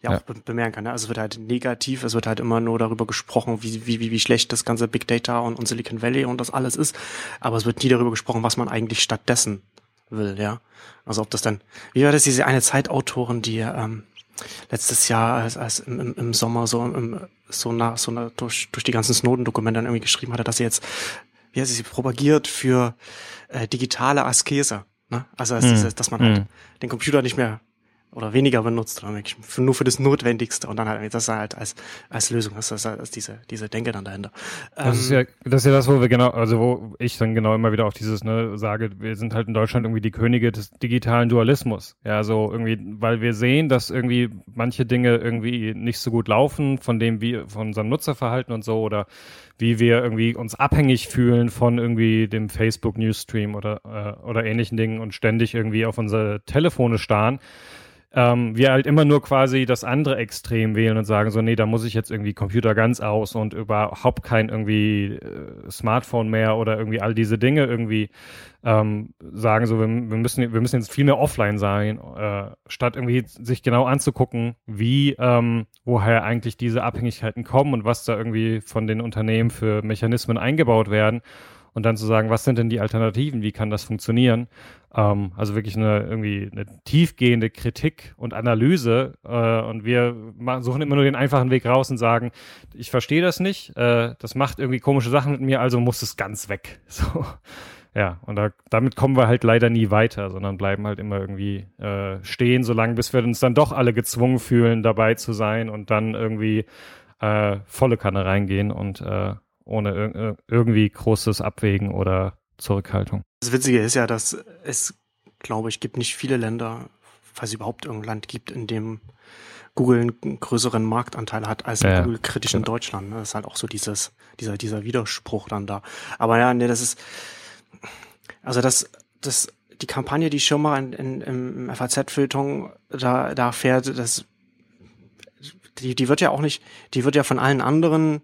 ja, ja. Be bemerken kann. Ne? Also es wird halt negativ, es wird halt immer nur darüber gesprochen, wie, wie, wie, wie schlecht das ganze Big Data und, und Silicon Valley und das alles ist. Aber es wird nie darüber gesprochen, was man eigentlich stattdessen will, ja. Also ob das dann, wie war das, diese eine Zeitautorin, die ähm, letztes Jahr als, als im, im, Sommer so im, so nach so nach, durch, durch die ganzen Snowden-Dokumente dann irgendwie geschrieben hatte, dass sie jetzt, wie heißt sie, propagiert für äh, digitale Askese. Ne? Also dass, hm. dass man halt hm. den Computer nicht mehr oder weniger benutzt, oder nur für das Notwendigste. Und dann halt das halt als als Lösung, das ist halt diese diese Denke dann dahinter. Das ist ja ähm, das ist ja das, wo wir genau, also wo ich dann genau immer wieder auf dieses ne sage, wir sind halt in Deutschland irgendwie die Könige des digitalen Dualismus, ja so irgendwie, weil wir sehen, dass irgendwie manche Dinge irgendwie nicht so gut laufen von dem wie von unserem Nutzerverhalten und so oder wie wir irgendwie uns abhängig fühlen von irgendwie dem Facebook Newsstream oder äh, oder ähnlichen Dingen und ständig irgendwie auf unsere Telefone starren ähm, wir halt immer nur quasi das andere Extrem wählen und sagen so, nee, da muss ich jetzt irgendwie Computer ganz aus und überhaupt kein irgendwie äh, Smartphone mehr oder irgendwie all diese Dinge irgendwie ähm, sagen so, wir, wir, müssen, wir müssen jetzt viel mehr offline sein, äh, statt irgendwie sich genau anzugucken, wie, ähm, woher eigentlich diese Abhängigkeiten kommen und was da irgendwie von den Unternehmen für Mechanismen eingebaut werden und dann zu sagen, was sind denn die Alternativen, wie kann das funktionieren? Ähm, also wirklich eine irgendwie eine tiefgehende Kritik und Analyse äh, und wir suchen immer nur den einfachen Weg raus und sagen, ich verstehe das nicht, äh, das macht irgendwie komische Sachen mit mir, also muss es ganz weg. So. Ja, und da, damit kommen wir halt leider nie weiter, sondern bleiben halt immer irgendwie äh, stehen, solange bis wir uns dann doch alle gezwungen fühlen, dabei zu sein und dann irgendwie äh, volle Kanne reingehen und äh, ohne ir irgendwie großes Abwägen oder Zurückhaltung. Das Witzige ist ja, dass es, glaube ich, gibt nicht viele Länder, falls es überhaupt irgendein Land gibt, in dem Google einen größeren Marktanteil hat als ja, Google kritisch in Deutschland. Ne? Das ist halt auch so dieses, dieser, dieser Widerspruch dann da. Aber ja, nee, das ist, also das, das, die Kampagne, die Schirmer in, in, im FAZ-Filton da, da fährt, das, die, die wird ja auch nicht, die wird ja von allen anderen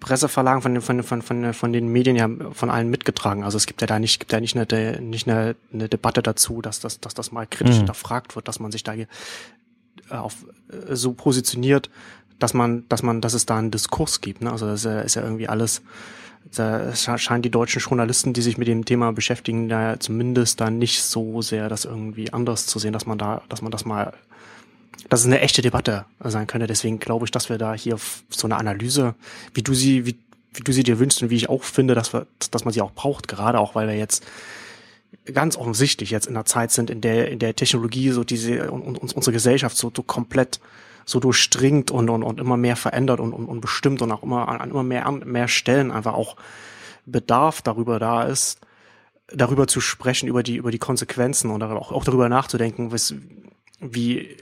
Presseverlagen, von den, von, von, von, von den Medien ja von allen mitgetragen. Also es gibt ja da nicht, gibt ja nicht eine, nicht eine, eine Debatte dazu, dass das, dass das mal kritisch mhm. hinterfragt wird, dass man sich da hier äh, auf äh, so positioniert, dass man, dass man, dass es da einen Diskurs gibt. Ne? Also das ist ja, ist ja irgendwie alles. Da scheinen die deutschen Journalisten, die sich mit dem Thema beschäftigen, da zumindest da nicht so sehr das irgendwie anders zu sehen, dass man da, dass man das mal dass es eine echte Debatte sein könnte. Deswegen glaube ich, dass wir da hier so eine Analyse, wie du sie, wie, wie du sie dir wünschst und wie ich auch finde, dass wir, dass man sie auch braucht, gerade auch, weil wir jetzt ganz offensichtlich jetzt in einer Zeit sind, in der, in der Technologie so diese und, und unsere Gesellschaft so, so komplett so durchdringt und, und, und immer mehr verändert und, und, und bestimmt und auch immer an, immer mehr, mehr Stellen einfach auch Bedarf darüber da ist, darüber zu sprechen, über die, über die Konsequenzen und auch, auch darüber nachzudenken, was, wie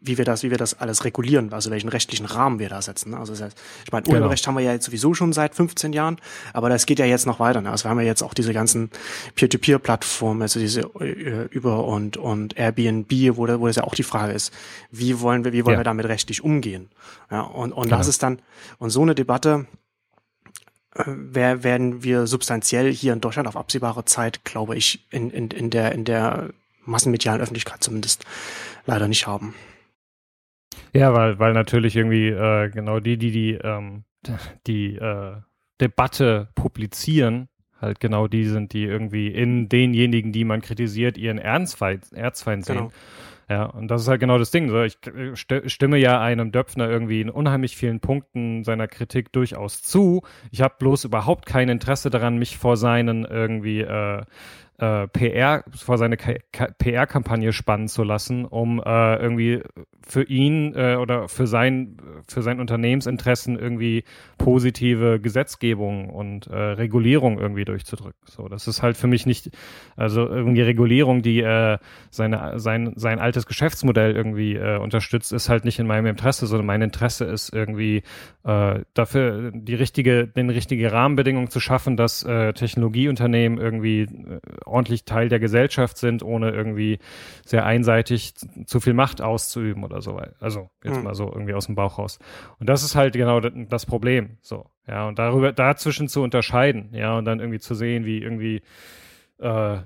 wie wir das, wie wir das alles regulieren, also welchen rechtlichen Rahmen wir da setzen. Ne? Also das heißt, ich meine, Urheberrecht genau. haben wir ja jetzt sowieso schon seit 15 Jahren, aber das geht ja jetzt noch weiter. Ne? Also wir haben ja jetzt auch diese ganzen Peer-to-Peer-Plattformen, also diese äh, Über und und Airbnb, wo, da, wo das ja auch die Frage ist, wie wollen wir, wie wollen ja. wir damit rechtlich umgehen? Ja, und und genau. das ist dann und so eine Debatte äh, werden wir substanziell hier in Deutschland auf absehbare Zeit, glaube ich, in, in, in der in der massenmedialen Öffentlichkeit zumindest leider nicht haben. Ja, weil, weil natürlich irgendwie äh, genau die, die die, ähm, die äh, Debatte publizieren, halt genau die sind, die irgendwie in denjenigen, die man kritisiert, ihren Erzfeind, Erzfeind sehen. Genau. Ja, und das ist halt genau das Ding. So. Ich stimme ja einem Döpfner irgendwie in unheimlich vielen Punkten seiner Kritik durchaus zu. Ich habe bloß überhaupt kein Interesse daran, mich vor seinen irgendwie äh, äh, PR, vor seine PR-Kampagne spannen zu lassen, um äh, irgendwie für ihn äh, oder für sein, für sein Unternehmensinteressen irgendwie positive Gesetzgebung und äh, Regulierung irgendwie durchzudrücken. So, das ist halt für mich nicht, also irgendwie Regulierung, die äh, seine, sein, sein altes Geschäftsmodell irgendwie äh, unterstützt, ist halt nicht in meinem Interesse, sondern mein Interesse ist irgendwie äh, dafür die richtige, den richtige Rahmenbedingungen zu schaffen, dass äh, Technologieunternehmen irgendwie äh, ordentlich Teil der Gesellschaft sind, ohne irgendwie sehr einseitig zu viel Macht auszuüben oder so. Also jetzt mhm. mal so irgendwie aus dem Bauch raus. Und das ist halt genau das Problem. So, ja, und darüber, dazwischen zu unterscheiden, ja, und dann irgendwie zu sehen, wie irgendwie äh,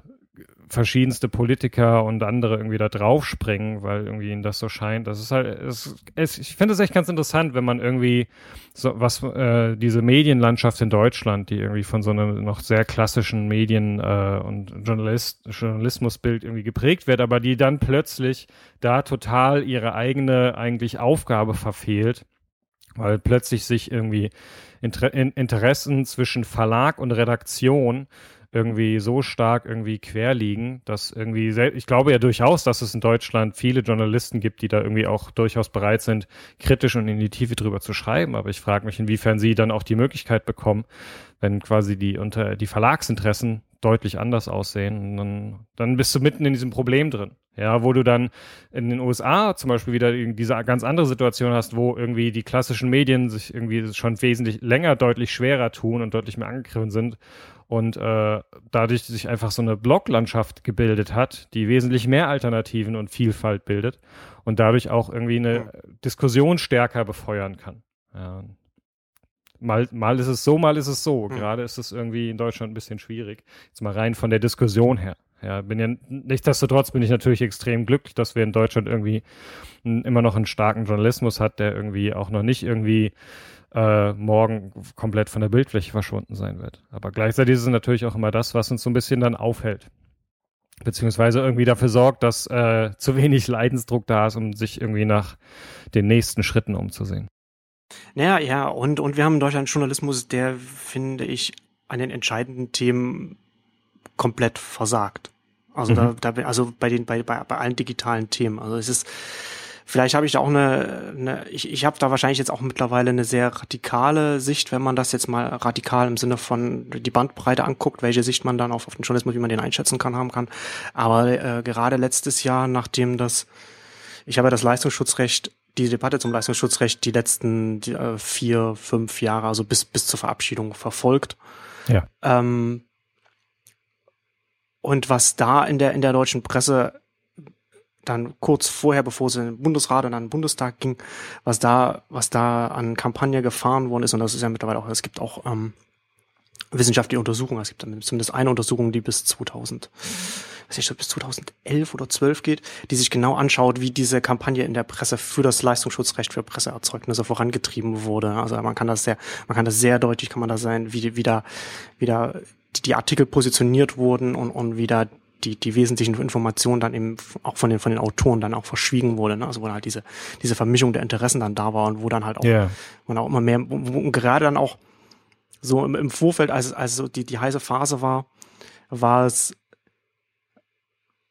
verschiedenste Politiker und andere irgendwie da draufspringen, weil irgendwie ihnen das so scheint. Das ist halt, es, es, ich finde es echt ganz interessant, wenn man irgendwie so was äh, diese Medienlandschaft in Deutschland, die irgendwie von so einem noch sehr klassischen Medien äh, und Journalist, Journalismusbild irgendwie geprägt wird, aber die dann plötzlich da total ihre eigene eigentlich Aufgabe verfehlt, weil plötzlich sich irgendwie Inter Interessen zwischen Verlag und Redaktion irgendwie so stark irgendwie quer liegen, dass irgendwie, ich glaube ja durchaus, dass es in Deutschland viele Journalisten gibt, die da irgendwie auch durchaus bereit sind, kritisch und in die Tiefe drüber zu schreiben. Aber ich frage mich, inwiefern sie dann auch die Möglichkeit bekommen, wenn quasi die unter die Verlagsinteressen deutlich anders aussehen, und dann, dann bist du mitten in diesem Problem drin. Ja, wo du dann in den USA zum Beispiel wieder diese ganz andere Situation hast, wo irgendwie die klassischen Medien sich irgendwie schon wesentlich länger deutlich schwerer tun und deutlich mehr angegriffen sind und äh, dadurch sich einfach so eine Bloglandschaft gebildet hat, die wesentlich mehr Alternativen und Vielfalt bildet und dadurch auch irgendwie eine. Diskussion stärker befeuern kann. Ja. Mal, mal ist es so, mal ist es so. Ja. Gerade ist es irgendwie in Deutschland ein bisschen schwierig. Jetzt mal rein von der Diskussion her. Ja, bin ja, nichtsdestotrotz bin ich natürlich extrem glücklich, dass wir in Deutschland irgendwie immer noch einen starken Journalismus hat, der irgendwie auch noch nicht irgendwie äh, morgen komplett von der Bildfläche verschwunden sein wird. Aber gleichzeitig ist es natürlich auch immer das, was uns so ein bisschen dann aufhält. Beziehungsweise irgendwie dafür sorgt, dass äh, zu wenig Leidensdruck da ist, um sich irgendwie nach den nächsten Schritten umzusehen. Naja, ja, und, und wir haben in Deutschland Journalismus, der, finde ich, an den entscheidenden Themen komplett versagt. Also mhm. da, da, also bei den, bei, bei, bei allen digitalen Themen. Also es ist, Vielleicht habe ich da auch eine, eine ich, ich habe da wahrscheinlich jetzt auch mittlerweile eine sehr radikale Sicht, wenn man das jetzt mal radikal im Sinne von die Bandbreite anguckt, welche Sicht man dann auf, auf den Journalismus, wie man den einschätzen kann, haben kann. Aber äh, gerade letztes Jahr, nachdem das, ich habe ja das Leistungsschutzrecht die Debatte zum Leistungsschutzrecht die letzten die, äh, vier, fünf Jahre, also bis, bis zur Verabschiedung verfolgt. Ja. Ähm, und was da in der, in der deutschen Presse dann kurz vorher, bevor es in den Bundesrat und in den Bundestag ging, was da, was da an Kampagne gefahren worden ist. Und das ist ja mittlerweile auch, es gibt auch ähm, wissenschaftliche Untersuchungen. Es gibt dann zumindest eine Untersuchung, die bis 2000, weiß ich, bis 2011 oder 12 geht, die sich genau anschaut, wie diese Kampagne in der Presse für das Leistungsschutzrecht für Presseerzeugnisse vorangetrieben wurde. Also man kann das sehr, man kann das sehr deutlich, kann man da sein, wie, wie da, wie da die Artikel positioniert wurden und, und wie da die, die wesentlichen Informationen dann eben auch von den, von den Autoren dann auch verschwiegen wurde. Ne? Also wo halt diese, diese Vermischung der Interessen dann da war und wo dann halt auch, yeah. man auch immer mehr, wo, wo, gerade dann auch so im, im Vorfeld, als, als so die, die heiße Phase war, war es,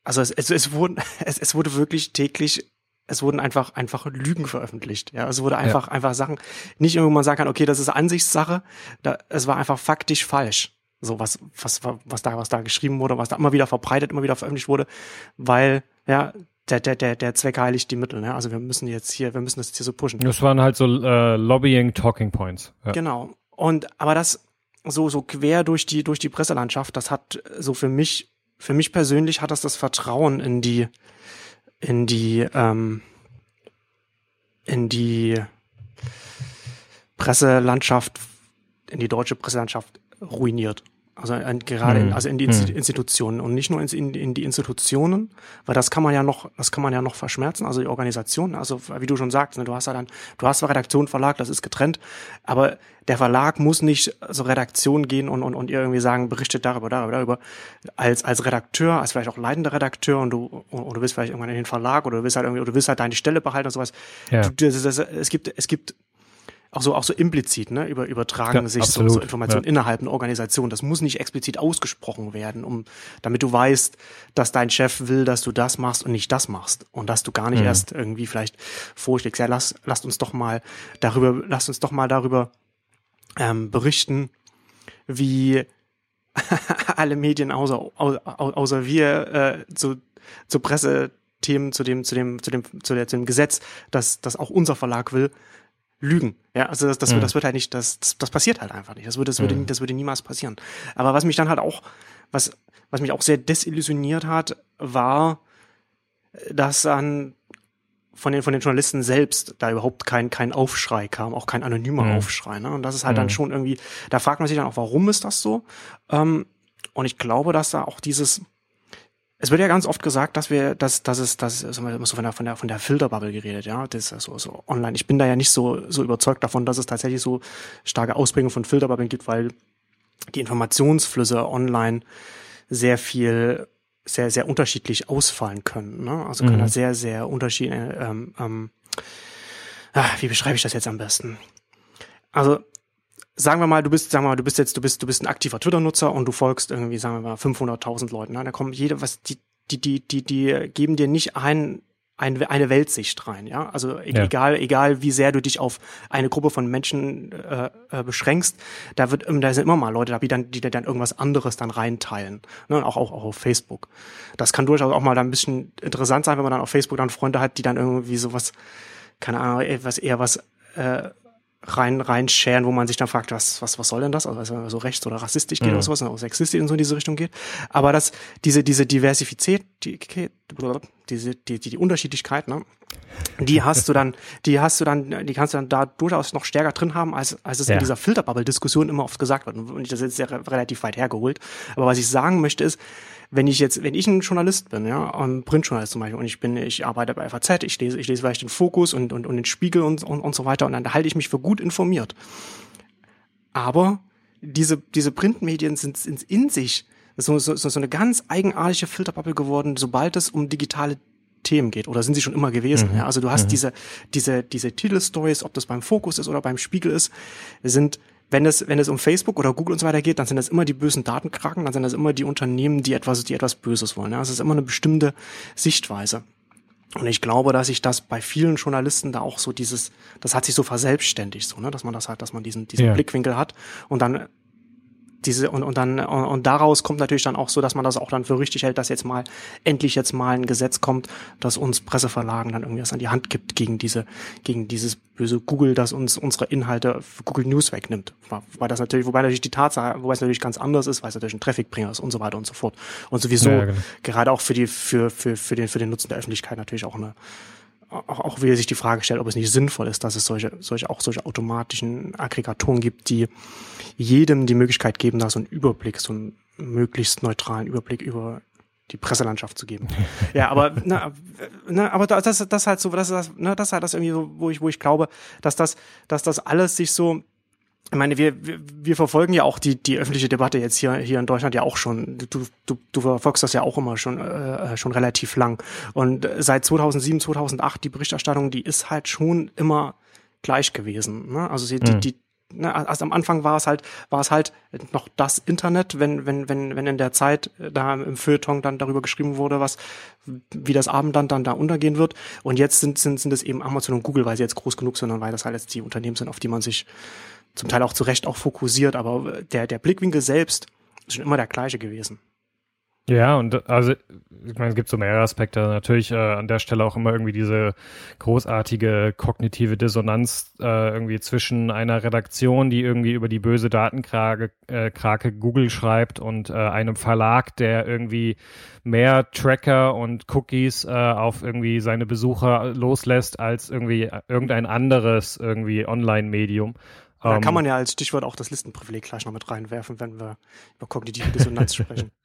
also es, es, es, wurden, es, es wurde wirklich täglich es wurden einfach einfach Lügen veröffentlicht. Ja, es wurde einfach ja. einfach Sachen nicht irgendwo man sagen kann, okay, das ist Ansichtssache. Da, es war einfach faktisch falsch. So was, was, was da, was da geschrieben wurde, was da immer wieder verbreitet, immer wieder veröffentlicht wurde, weil, ja, der, der, der, der Zweck heiligt die Mittel, ne? Also wir müssen jetzt hier, wir müssen das jetzt hier so pushen. Das waren halt so äh, Lobbying Talking Points. Ja. Genau. Und aber das so, so quer durch die, durch die Presselandschaft, das hat so für mich, für mich persönlich hat das das Vertrauen in die, in die, ähm, in die Presselandschaft, in die deutsche Presselandschaft ruiniert. Also in, gerade in, hm. also in die hm. Institutionen und nicht nur in, in, in, die Institutionen, weil das kann man ja noch, das kann man ja noch verschmerzen, also die Organisationen, also wie du schon sagst, ne, du hast ja dann, du hast zwar Redaktion, Verlag, das ist getrennt, aber der Verlag muss nicht so Redaktion gehen und, und, und irgendwie sagen, berichtet darüber, darüber, darüber, als, als Redakteur, als vielleicht auch leitender Redakteur und du, oder du willst vielleicht irgendwann in den Verlag oder du willst halt irgendwie, oder du willst halt deine Stelle behalten und sowas. Ja. Du, das, das, es gibt, es gibt auch so auch so implizit, ne, über, übertragen ja, sich so, so, Informationen ja. innerhalb einer Organisation. Das muss nicht explizit ausgesprochen werden, um damit du weißt, dass dein Chef will, dass du das machst und nicht das machst und dass du gar nicht mhm. erst irgendwie vielleicht vorschlägst. Ja, lass, lasst uns doch mal darüber, lasst uns doch mal darüber ähm, berichten, wie alle Medien außer außer, außer wir äh, zu, zu Pressethemen zu dem zu dem zu dem zu, der, zu dem Gesetz, dass das auch unser Verlag will, lügen. Ja, also das, das, mhm. das wird halt nicht, das, das, das passiert halt einfach nicht. Das würde, das würde, mhm. das würde niemals passieren. Aber was mich dann halt auch, was, was mich auch sehr desillusioniert hat, war, dass dann von den, von den Journalisten selbst da überhaupt kein, kein Aufschrei kam, auch kein anonymer mhm. Aufschrei. Ne? Und das ist halt mhm. dann schon irgendwie, da fragt man sich dann auch, warum ist das so? Ähm, und ich glaube, dass da auch dieses, es wird ja ganz oft gesagt, dass wir, dass, dass es, dass es immer so von der, von der, von der Filterbubble geredet, ja, das ist so, so online. Ich bin da ja nicht so, so überzeugt davon, dass es tatsächlich so starke Ausprägungen von Filterbubbeln gibt, weil die Informationsflüsse online sehr viel, sehr, sehr unterschiedlich ausfallen können, ne? Also können mhm. da sehr, sehr unterschiedliche, ähm, ähm, ach, wie beschreibe ich das jetzt am besten? Also, sagen wir mal, du bist, sagen wir mal, du bist jetzt, du bist, du bist ein aktiver Twitter-Nutzer und du folgst irgendwie, sagen wir mal, 500.000 Leuten. Ne? Da kommen jede, was, die, die, die, die, die geben dir nicht ein, ein, eine Weltsicht rein, ja. Also e ja. egal, egal wie sehr du dich auf eine Gruppe von Menschen äh, äh, beschränkst, da wird, da sind immer mal Leute, die dann, die dann irgendwas anderes dann reinteilen. Ne? Auch, auch, auch auf Facebook. Das kann durchaus auch mal dann ein bisschen interessant sein, wenn man dann auf Facebook dann Freunde hat, die dann irgendwie sowas, keine Ahnung, etwas eher was äh, rein reinscheren, wo man sich dann fragt, was was was soll denn das? Also so rechts oder rassistisch geht mhm. oder sowas, oder sexistisch und so in diese Richtung geht. Aber dass diese diese Diversität, die, diese die, die die Unterschiedlichkeit, ne, die hast du dann, die hast du dann, die kannst du dann da durchaus noch stärker drin haben, als als es ja. in dieser Filterbubble-Diskussion immer oft gesagt wird. Und das ist jetzt sehr, relativ weit hergeholt. Aber was ich sagen möchte ist, wenn ich jetzt, wenn ich ein Journalist bin, ja, ein Printjournalist zum Beispiel, und ich bin, ich arbeite bei FAZ, ich lese, ich lese vielleicht den Fokus und, und, und den Spiegel und, und, und so weiter, und dann halte ich mich für gut informiert. Aber diese, diese Printmedien sind, sind in sich so, so, so eine ganz eigenartige Filterbubble geworden, sobald es um digitale Themen geht oder sind sie schon immer gewesen. Mhm. Ja? Also du hast mhm. diese diese diese Titelstories, ob das beim Fokus ist oder beim Spiegel ist, sind wenn es, wenn es um Facebook oder Google und so weiter geht, dann sind das immer die bösen Datenkraken, dann sind das immer die Unternehmen, die etwas, die etwas Böses wollen. Ja? Das ist immer eine bestimmte Sichtweise. Und ich glaube, dass sich das bei vielen Journalisten da auch so dieses, das hat sich so verselbstständigt, so, ne, dass man das halt, dass man diesen, diesen ja. Blickwinkel hat und dann diese und, und dann und, und daraus kommt natürlich dann auch so, dass man das auch dann für richtig hält, dass jetzt mal endlich jetzt mal ein Gesetz kommt, das uns Presseverlagen dann irgendwie was an die Hand gibt gegen diese gegen dieses böse Google, das uns unsere Inhalte für Google News wegnimmt. Wobei das natürlich, wobei natürlich die Tatsache, wobei es natürlich ganz anders ist, weil es natürlich ein Trafficbringer ist und so weiter und so fort. Und sowieso ja, genau. gerade auch für die für für für den für den Nutzen der Öffentlichkeit natürlich auch eine auch, auch wieder sich die Frage stellt, ob es nicht sinnvoll ist, dass es solche, solche, auch solche automatischen Aggregatoren gibt, die jedem die Möglichkeit geben, da so einen Überblick, so einen möglichst neutralen Überblick über die Presselandschaft zu geben. ja, aber na, na, aber das, das, halt so, das ist das, ne, das ist halt das irgendwie so, wo ich, wo ich glaube, dass das, dass das alles sich so ich meine, wir, wir, wir verfolgen ja auch die, die öffentliche Debatte jetzt hier, hier in Deutschland ja auch schon. Du, du, du verfolgst das ja auch immer schon, äh, schon relativ lang. Und seit 2007, 2008, die Berichterstattung, die ist halt schon immer gleich gewesen. Ne? Also sie, mhm. die, die, ne, also am Anfang war es halt, war es halt noch das Internet, wenn, wenn, wenn, wenn in der Zeit da im Feuilleton dann darüber geschrieben wurde, was, wie das Abendland dann da untergehen wird. Und jetzt sind, sind, sind es eben Amazon und Google, weil sie jetzt groß genug sind und weil das halt jetzt die Unternehmen sind, auf die man sich zum Teil auch zu Recht auch fokussiert, aber der, der Blickwinkel selbst ist schon immer der gleiche gewesen. Ja, und also, ich meine, es gibt so mehrere Aspekte. Natürlich äh, an der Stelle auch immer irgendwie diese großartige kognitive Dissonanz äh, irgendwie zwischen einer Redaktion, die irgendwie über die böse Datenkrake äh, Krake Google schreibt und äh, einem Verlag, der irgendwie mehr Tracker und Cookies äh, auf irgendwie seine Besucher loslässt als irgendwie irgendein anderes irgendwie Online-Medium. Da kann ähm, man ja als Stichwort auch das Listenprivileg gleich noch mit reinwerfen, wenn wir über kognitive Dissonanz sprechen.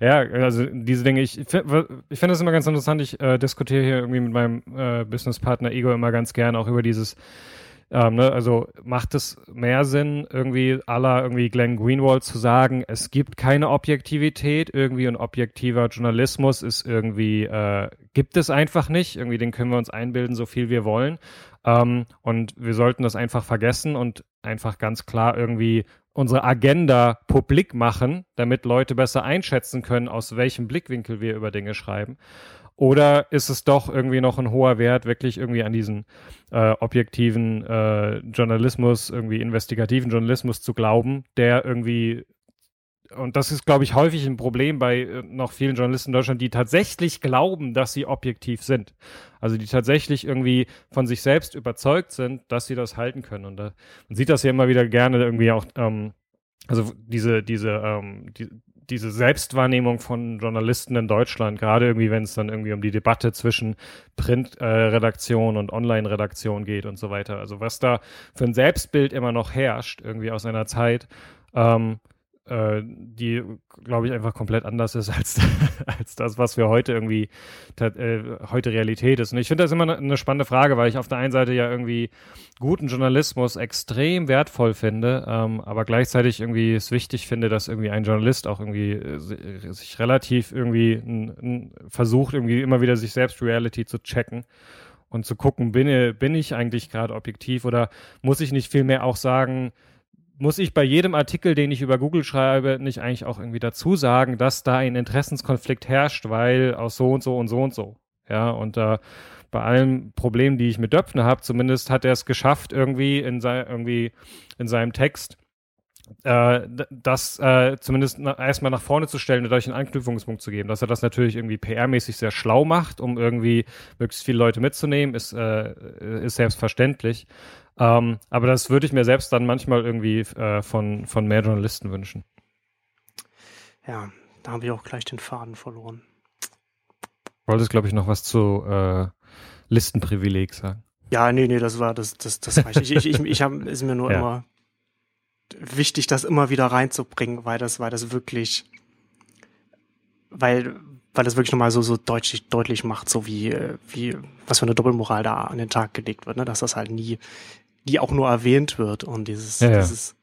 Ja, also diese Dinge, ich, ich finde das immer ganz interessant. Ich äh, diskutiere hier irgendwie mit meinem äh, Businesspartner Ego immer ganz gern auch über dieses, ähm, ne, also macht es mehr Sinn, irgendwie aller irgendwie Glenn Greenwald zu sagen, es gibt keine Objektivität irgendwie und objektiver Journalismus ist irgendwie, äh, gibt es einfach nicht. Irgendwie den können wir uns einbilden, so viel wir wollen. Ähm, und wir sollten das einfach vergessen und einfach ganz klar irgendwie unsere Agenda publik machen, damit Leute besser einschätzen können, aus welchem Blickwinkel wir über Dinge schreiben. Oder ist es doch irgendwie noch ein hoher Wert, wirklich irgendwie an diesen äh, objektiven äh, Journalismus, irgendwie investigativen Journalismus zu glauben, der irgendwie und das ist, glaube ich, häufig ein Problem bei äh, noch vielen Journalisten in Deutschland, die tatsächlich glauben, dass sie objektiv sind. Also die tatsächlich irgendwie von sich selbst überzeugt sind, dass sie das halten können. Und da, man sieht das ja immer wieder gerne irgendwie auch, ähm, also diese, diese, ähm, die, diese Selbstwahrnehmung von Journalisten in Deutschland, gerade irgendwie, wenn es dann irgendwie um die Debatte zwischen Printredaktion äh, und Online-Redaktion geht und so weiter. Also was da für ein Selbstbild immer noch herrscht, irgendwie aus einer Zeit, ähm, äh, die, glaube ich, einfach komplett anders ist als, als das, was wir heute irgendwie äh, heute Realität ist. Und ich finde das immer eine, eine spannende Frage, weil ich auf der einen Seite ja irgendwie guten Journalismus extrem wertvoll finde, ähm, aber gleichzeitig irgendwie es wichtig finde, dass irgendwie ein Journalist auch irgendwie äh, sich relativ irgendwie versucht, irgendwie immer wieder sich selbst Reality zu checken und zu gucken, bin, bin ich eigentlich gerade objektiv oder muss ich nicht vielmehr auch sagen, muss ich bei jedem Artikel, den ich über Google schreibe, nicht eigentlich auch irgendwie dazu sagen, dass da ein Interessenskonflikt herrscht, weil aus so und so und so und so. Ja, und äh, bei allen Problemen, die ich mit Döpfner habe, zumindest hat er es geschafft, irgendwie in, sei, irgendwie in seinem Text äh, das äh, zumindest na, erstmal nach vorne zu stellen und dadurch einen Anknüpfungspunkt zu geben. Dass er das natürlich irgendwie PR-mäßig sehr schlau macht, um irgendwie möglichst viele Leute mitzunehmen, ist, äh, ist selbstverständlich. Ähm, aber das würde ich mir selbst dann manchmal irgendwie äh, von, von mehr Journalisten wünschen. Ja, da habe ich auch gleich den Faden verloren. Wolltest, glaube ich, noch was zu äh, Listenprivileg sagen. Ja, nee, nee, das war das, das, das reicht. ich, ich, ich, ich hab, ist mir nur ja. immer wichtig, das immer wieder reinzubringen, weil das, weil das wirklich, weil, weil das wirklich nochmal so, so deutlich, deutlich macht, so wie, wie, was für eine Doppelmoral da an den Tag gelegt wird, ne? dass das halt nie, nie auch nur erwähnt wird und dieses, ja, ja. dieses,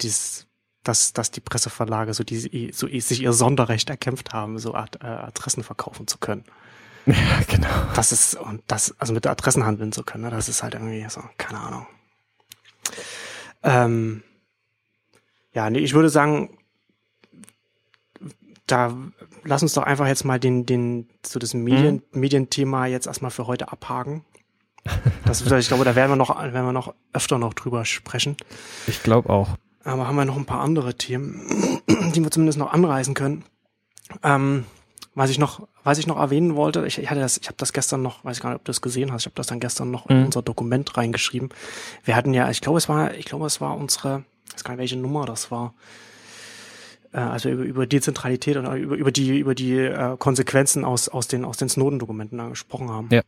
dieses, dass, dass die Presseverlage so, die, so sich ihr Sonderrecht erkämpft haben, so Art, äh, Adressen verkaufen zu können. Ja, genau. Das ist, und das, also mit Adressen handeln zu können, ne? das ist halt irgendwie so, keine Ahnung. Ähm, ja, nee, ich würde sagen, da lass uns doch einfach jetzt mal den, den, so das Medien, mhm. Medienthema jetzt erstmal für heute abhaken. Das, ich glaube, da werden wir noch, werden wir noch öfter noch drüber sprechen. Ich glaube auch. Aber haben wir noch ein paar andere Themen, die wir zumindest noch anreißen können. Ähm, was ich noch, was ich noch erwähnen wollte, ich, ich hatte das, ich habe das gestern noch, weiß ich gar nicht, ob du das gesehen hast, ich habe das dann gestern noch mhm. in unser Dokument reingeschrieben. Wir hatten ja, ich glaube, es war, ich glaube, es war unsere, ich weiß gar nicht, welche Nummer das war. Äh, also über, über Dezentralität oder über, über die, über die äh, Konsequenzen aus, aus den, aus den Snowden-Dokumenten gesprochen haben. Ja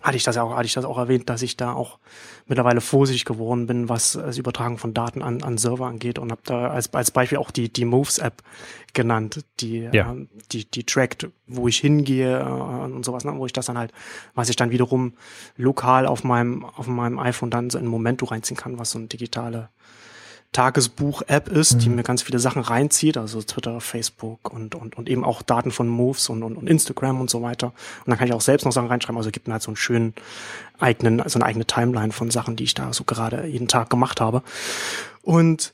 hatte ich das auch, hatte ich das auch erwähnt, dass ich da auch mittlerweile vorsichtig geworden bin, was das Übertragen von Daten an, an Server angeht und habe da als, als Beispiel auch die, die Moves-App genannt, die, ja. äh, die, die trackt, wo ich hingehe äh, und sowas, ne, wo ich das dann halt, was ich dann wiederum lokal auf meinem, auf meinem iPhone dann so in Momento reinziehen kann, was so eine digitale Tagesbuch-App ist, mhm. die mir ganz viele Sachen reinzieht, also Twitter, Facebook und, und, und eben auch Daten von Moves und, und, und Instagram und so weiter. Und dann kann ich auch selbst noch Sachen reinschreiben, also gibt mir halt so einen schönen eigenen, so eine eigene Timeline von Sachen, die ich da so gerade jeden Tag gemacht habe. Und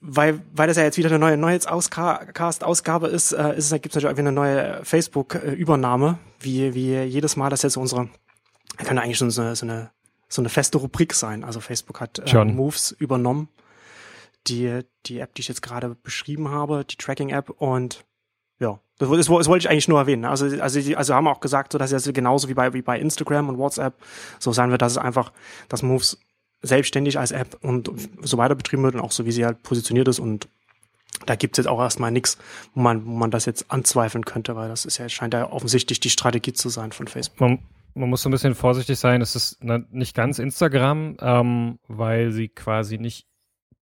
weil, weil das ja jetzt wieder eine neue Neuheitscast-Ausgabe ist, äh, ist es, gibt es natürlich auch wieder eine neue Facebook-Übernahme, wie, wie jedes Mal, das jetzt unsere, kann eigentlich schon so eine, so eine, so eine feste Rubrik sein. Also Facebook hat äh, Moves übernommen die, die App, die ich jetzt gerade beschrieben habe, die Tracking-App und ja, das, das, das, wollte ich eigentlich nur erwähnen. Ne? Also, also, also haben auch gesagt, so dass es genauso wie bei, wie bei Instagram und WhatsApp so sein wird, dass es einfach, dass Moves selbstständig als App und so weiter betrieben wird und auch so wie sie halt positioniert ist und da gibt es jetzt auch erstmal nichts, wo man, wo man das jetzt anzweifeln könnte, weil das ist ja, scheint ja offensichtlich die Strategie zu sein von Facebook. Man, man muss so ein bisschen vorsichtig sein, es ist nicht ganz Instagram, ähm, weil sie quasi nicht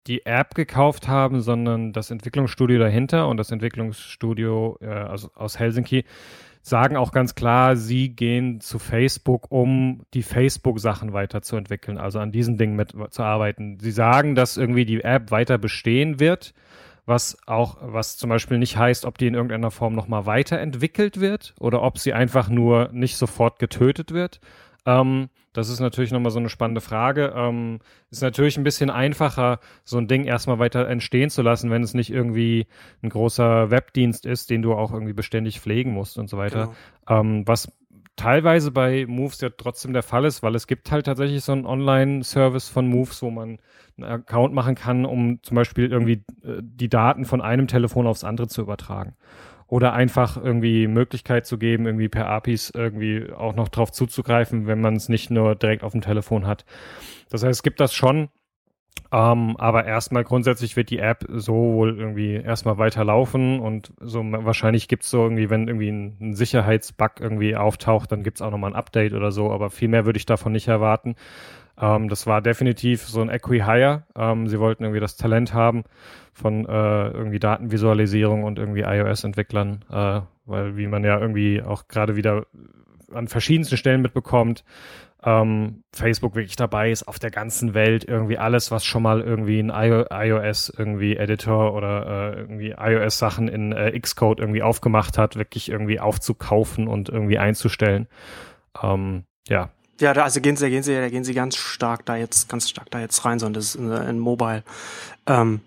die App gekauft haben, sondern das Entwicklungsstudio dahinter und das Entwicklungsstudio äh, also aus Helsinki sagen auch ganz klar, sie gehen zu Facebook, um die Facebook-Sachen weiterzuentwickeln, also an diesen Dingen mitzuarbeiten. Sie sagen, dass irgendwie die App weiter bestehen wird, was auch, was zum Beispiel nicht heißt, ob die in irgendeiner Form nochmal weiterentwickelt wird oder ob sie einfach nur nicht sofort getötet wird. Ähm, das ist natürlich nochmal so eine spannende Frage. Ähm, ist natürlich ein bisschen einfacher, so ein Ding erstmal weiter entstehen zu lassen, wenn es nicht irgendwie ein großer Webdienst ist, den du auch irgendwie beständig pflegen musst und so weiter. Genau. Ähm, was teilweise bei Moves ja trotzdem der Fall ist, weil es gibt halt tatsächlich so einen Online-Service von Moves, wo man einen Account machen kann, um zum Beispiel irgendwie äh, die Daten von einem Telefon aufs andere zu übertragen oder einfach irgendwie Möglichkeit zu geben, irgendwie per APIs irgendwie auch noch drauf zuzugreifen, wenn man es nicht nur direkt auf dem Telefon hat. Das heißt, es gibt das schon, ähm, aber erstmal grundsätzlich wird die App so wohl irgendwie erstmal weiterlaufen und so wahrscheinlich gibt es so irgendwie, wenn irgendwie ein, ein Sicherheitsbug irgendwie auftaucht, dann gibt es auch nochmal ein Update oder so, aber viel mehr würde ich davon nicht erwarten. Ähm, das war definitiv so ein Equi-Hire. Ähm, sie wollten irgendwie das Talent haben von äh, irgendwie Datenvisualisierung und irgendwie iOS-Entwicklern, äh, weil wie man ja irgendwie auch gerade wieder an verschiedensten Stellen mitbekommt, ähm, Facebook wirklich dabei ist, auf der ganzen Welt irgendwie alles, was schon mal irgendwie ein iOS irgendwie Editor oder äh, irgendwie iOS Sachen in äh, Xcode irgendwie aufgemacht hat, wirklich irgendwie aufzukaufen und irgendwie einzustellen. Ähm, ja, ja, da, also gehen sie, gehen sie, da gehen sie ganz stark da jetzt, ganz stark da jetzt rein, sondern das ist in, in Mobile. Ähm,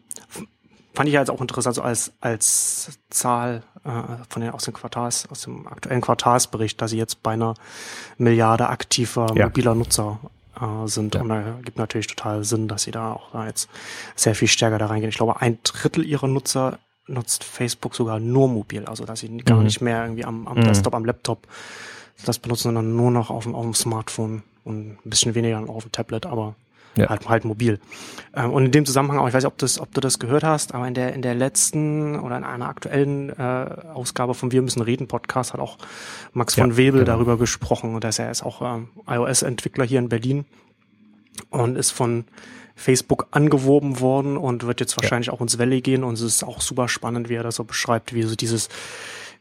fand ich ja jetzt auch interessant, so als, als Zahl äh, von den, aus, dem Quartals, aus dem aktuellen Quartalsbericht, dass sie jetzt bei einer Milliarde aktiver ja. mobiler Nutzer äh, sind. Ja. Und da gibt natürlich total Sinn, dass sie da auch da jetzt sehr viel stärker da reingehen. Ich glaube, ein Drittel ihrer Nutzer nutzt Facebook sogar nur mobil, also dass sie mhm. gar nicht mehr irgendwie am, am mhm. Desktop, am Laptop das benutzen, sondern nur noch auf dem, auf dem Smartphone und ein bisschen weniger auf dem Tablet, aber ja. halt, halt mobil. Ähm, und in dem Zusammenhang auch, ich weiß nicht, ob, das, ob du das gehört hast, aber in der, in der letzten oder in einer aktuellen äh, Ausgabe von Wir müssen reden Podcast hat auch Max von ja, Webel genau. darüber gesprochen. Und er ist auch ähm, iOS-Entwickler hier in Berlin und ist von Facebook angeworben worden und wird jetzt wahrscheinlich ja. auch ins Valley gehen. Und es ist auch super spannend, wie er das so beschreibt, wie so dieses,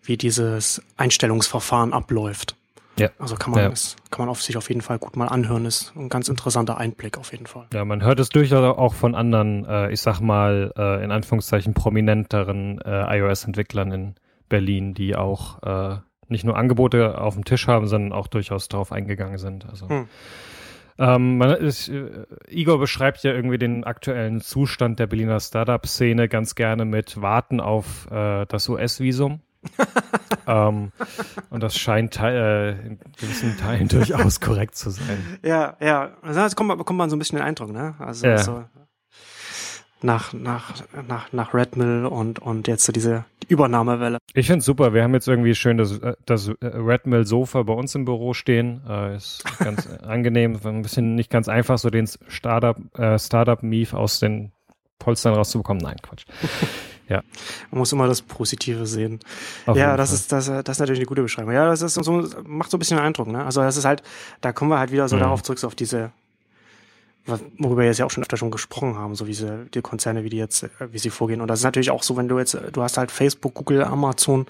wie dieses Einstellungsverfahren abläuft. Ja. Also kann man ja. es, kann man auf sich auf jeden Fall gut mal anhören. Ist ein ganz interessanter Einblick auf jeden Fall. Ja, man hört es durchaus auch von anderen, äh, ich sag mal, äh, in Anführungszeichen prominenteren äh, iOS-Entwicklern in Berlin, die auch äh, nicht nur Angebote auf dem Tisch haben, sondern auch durchaus darauf eingegangen sind. Also hm. Ähm, ist, äh, Igor beschreibt ja irgendwie den aktuellen Zustand der Berliner Startup-Szene ganz gerne mit Warten auf äh, das US-Visum ähm, und das scheint äh, in gewissen Teilen durchaus korrekt zu sein. Ja, ja. Also jetzt kommt, bekommt man so ein bisschen den Eindruck, ne? Also ja. so nach, nach, nach, nach Red Mill und, und jetzt so diese Übernahmewelle. Ich finde super. Wir haben jetzt irgendwie schön das, das Red Mill Sofa bei uns im Büro stehen. Äh, ist ganz angenehm, ein bisschen nicht ganz einfach, so den Startup, äh, Startup Mief aus den Polstern rauszubekommen. Nein, Quatsch. Ja. Man muss immer das Positive sehen. Auf ja, das ist, das, das ist natürlich eine gute Beschreibung. Ja, das ist so, macht so ein bisschen Eindruck, ne? Also das ist halt, da kommen wir halt wieder so mhm. darauf zurück, so auf diese, worüber wir jetzt ja auch schon öfter schon gesprochen haben, so wie sie, die Konzerne, wie die jetzt, wie sie vorgehen. Und das ist natürlich auch so, wenn du jetzt, du hast halt Facebook, Google, Amazon,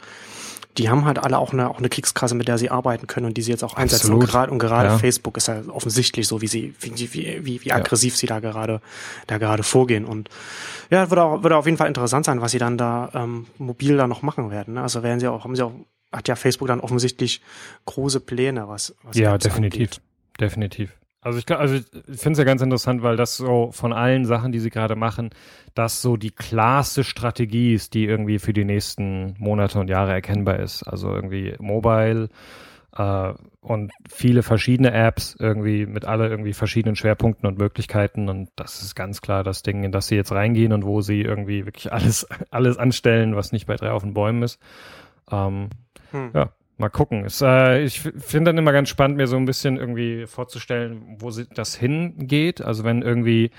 die haben halt alle auch eine, auch eine Kriegskasse, mit der sie arbeiten können und die sie jetzt auch einsetzen. Absolut. Und gerade, und gerade ja. Facebook ist ja offensichtlich so, wie sie, wie, wie, wie, wie aggressiv ja. sie da gerade, da gerade vorgehen. Und ja, würde auch, würde auf jeden Fall interessant sein, was sie dann da ähm, mobil da noch machen werden. Ne? Also werden sie auch, haben sie auch, hat ja Facebook dann offensichtlich große Pläne, was, was Ja, definitiv. Angeht. Definitiv. Also ich, also ich finde es ja ganz interessant, weil das so von allen Sachen, die sie gerade machen, das so die klarste Strategie ist, die irgendwie für die nächsten Monate und Jahre erkennbar ist. Also irgendwie Mobile äh, und viele verschiedene Apps irgendwie mit alle irgendwie verschiedenen Schwerpunkten und Möglichkeiten und das ist ganz klar das Ding, in das sie jetzt reingehen und wo sie irgendwie wirklich alles alles anstellen, was nicht bei drei auf den Bäumen ist. Ähm, hm. Ja, Mal gucken. Es, äh, ich finde dann immer ganz spannend, mir so ein bisschen irgendwie vorzustellen, wo das hingeht. Also wenn irgendwie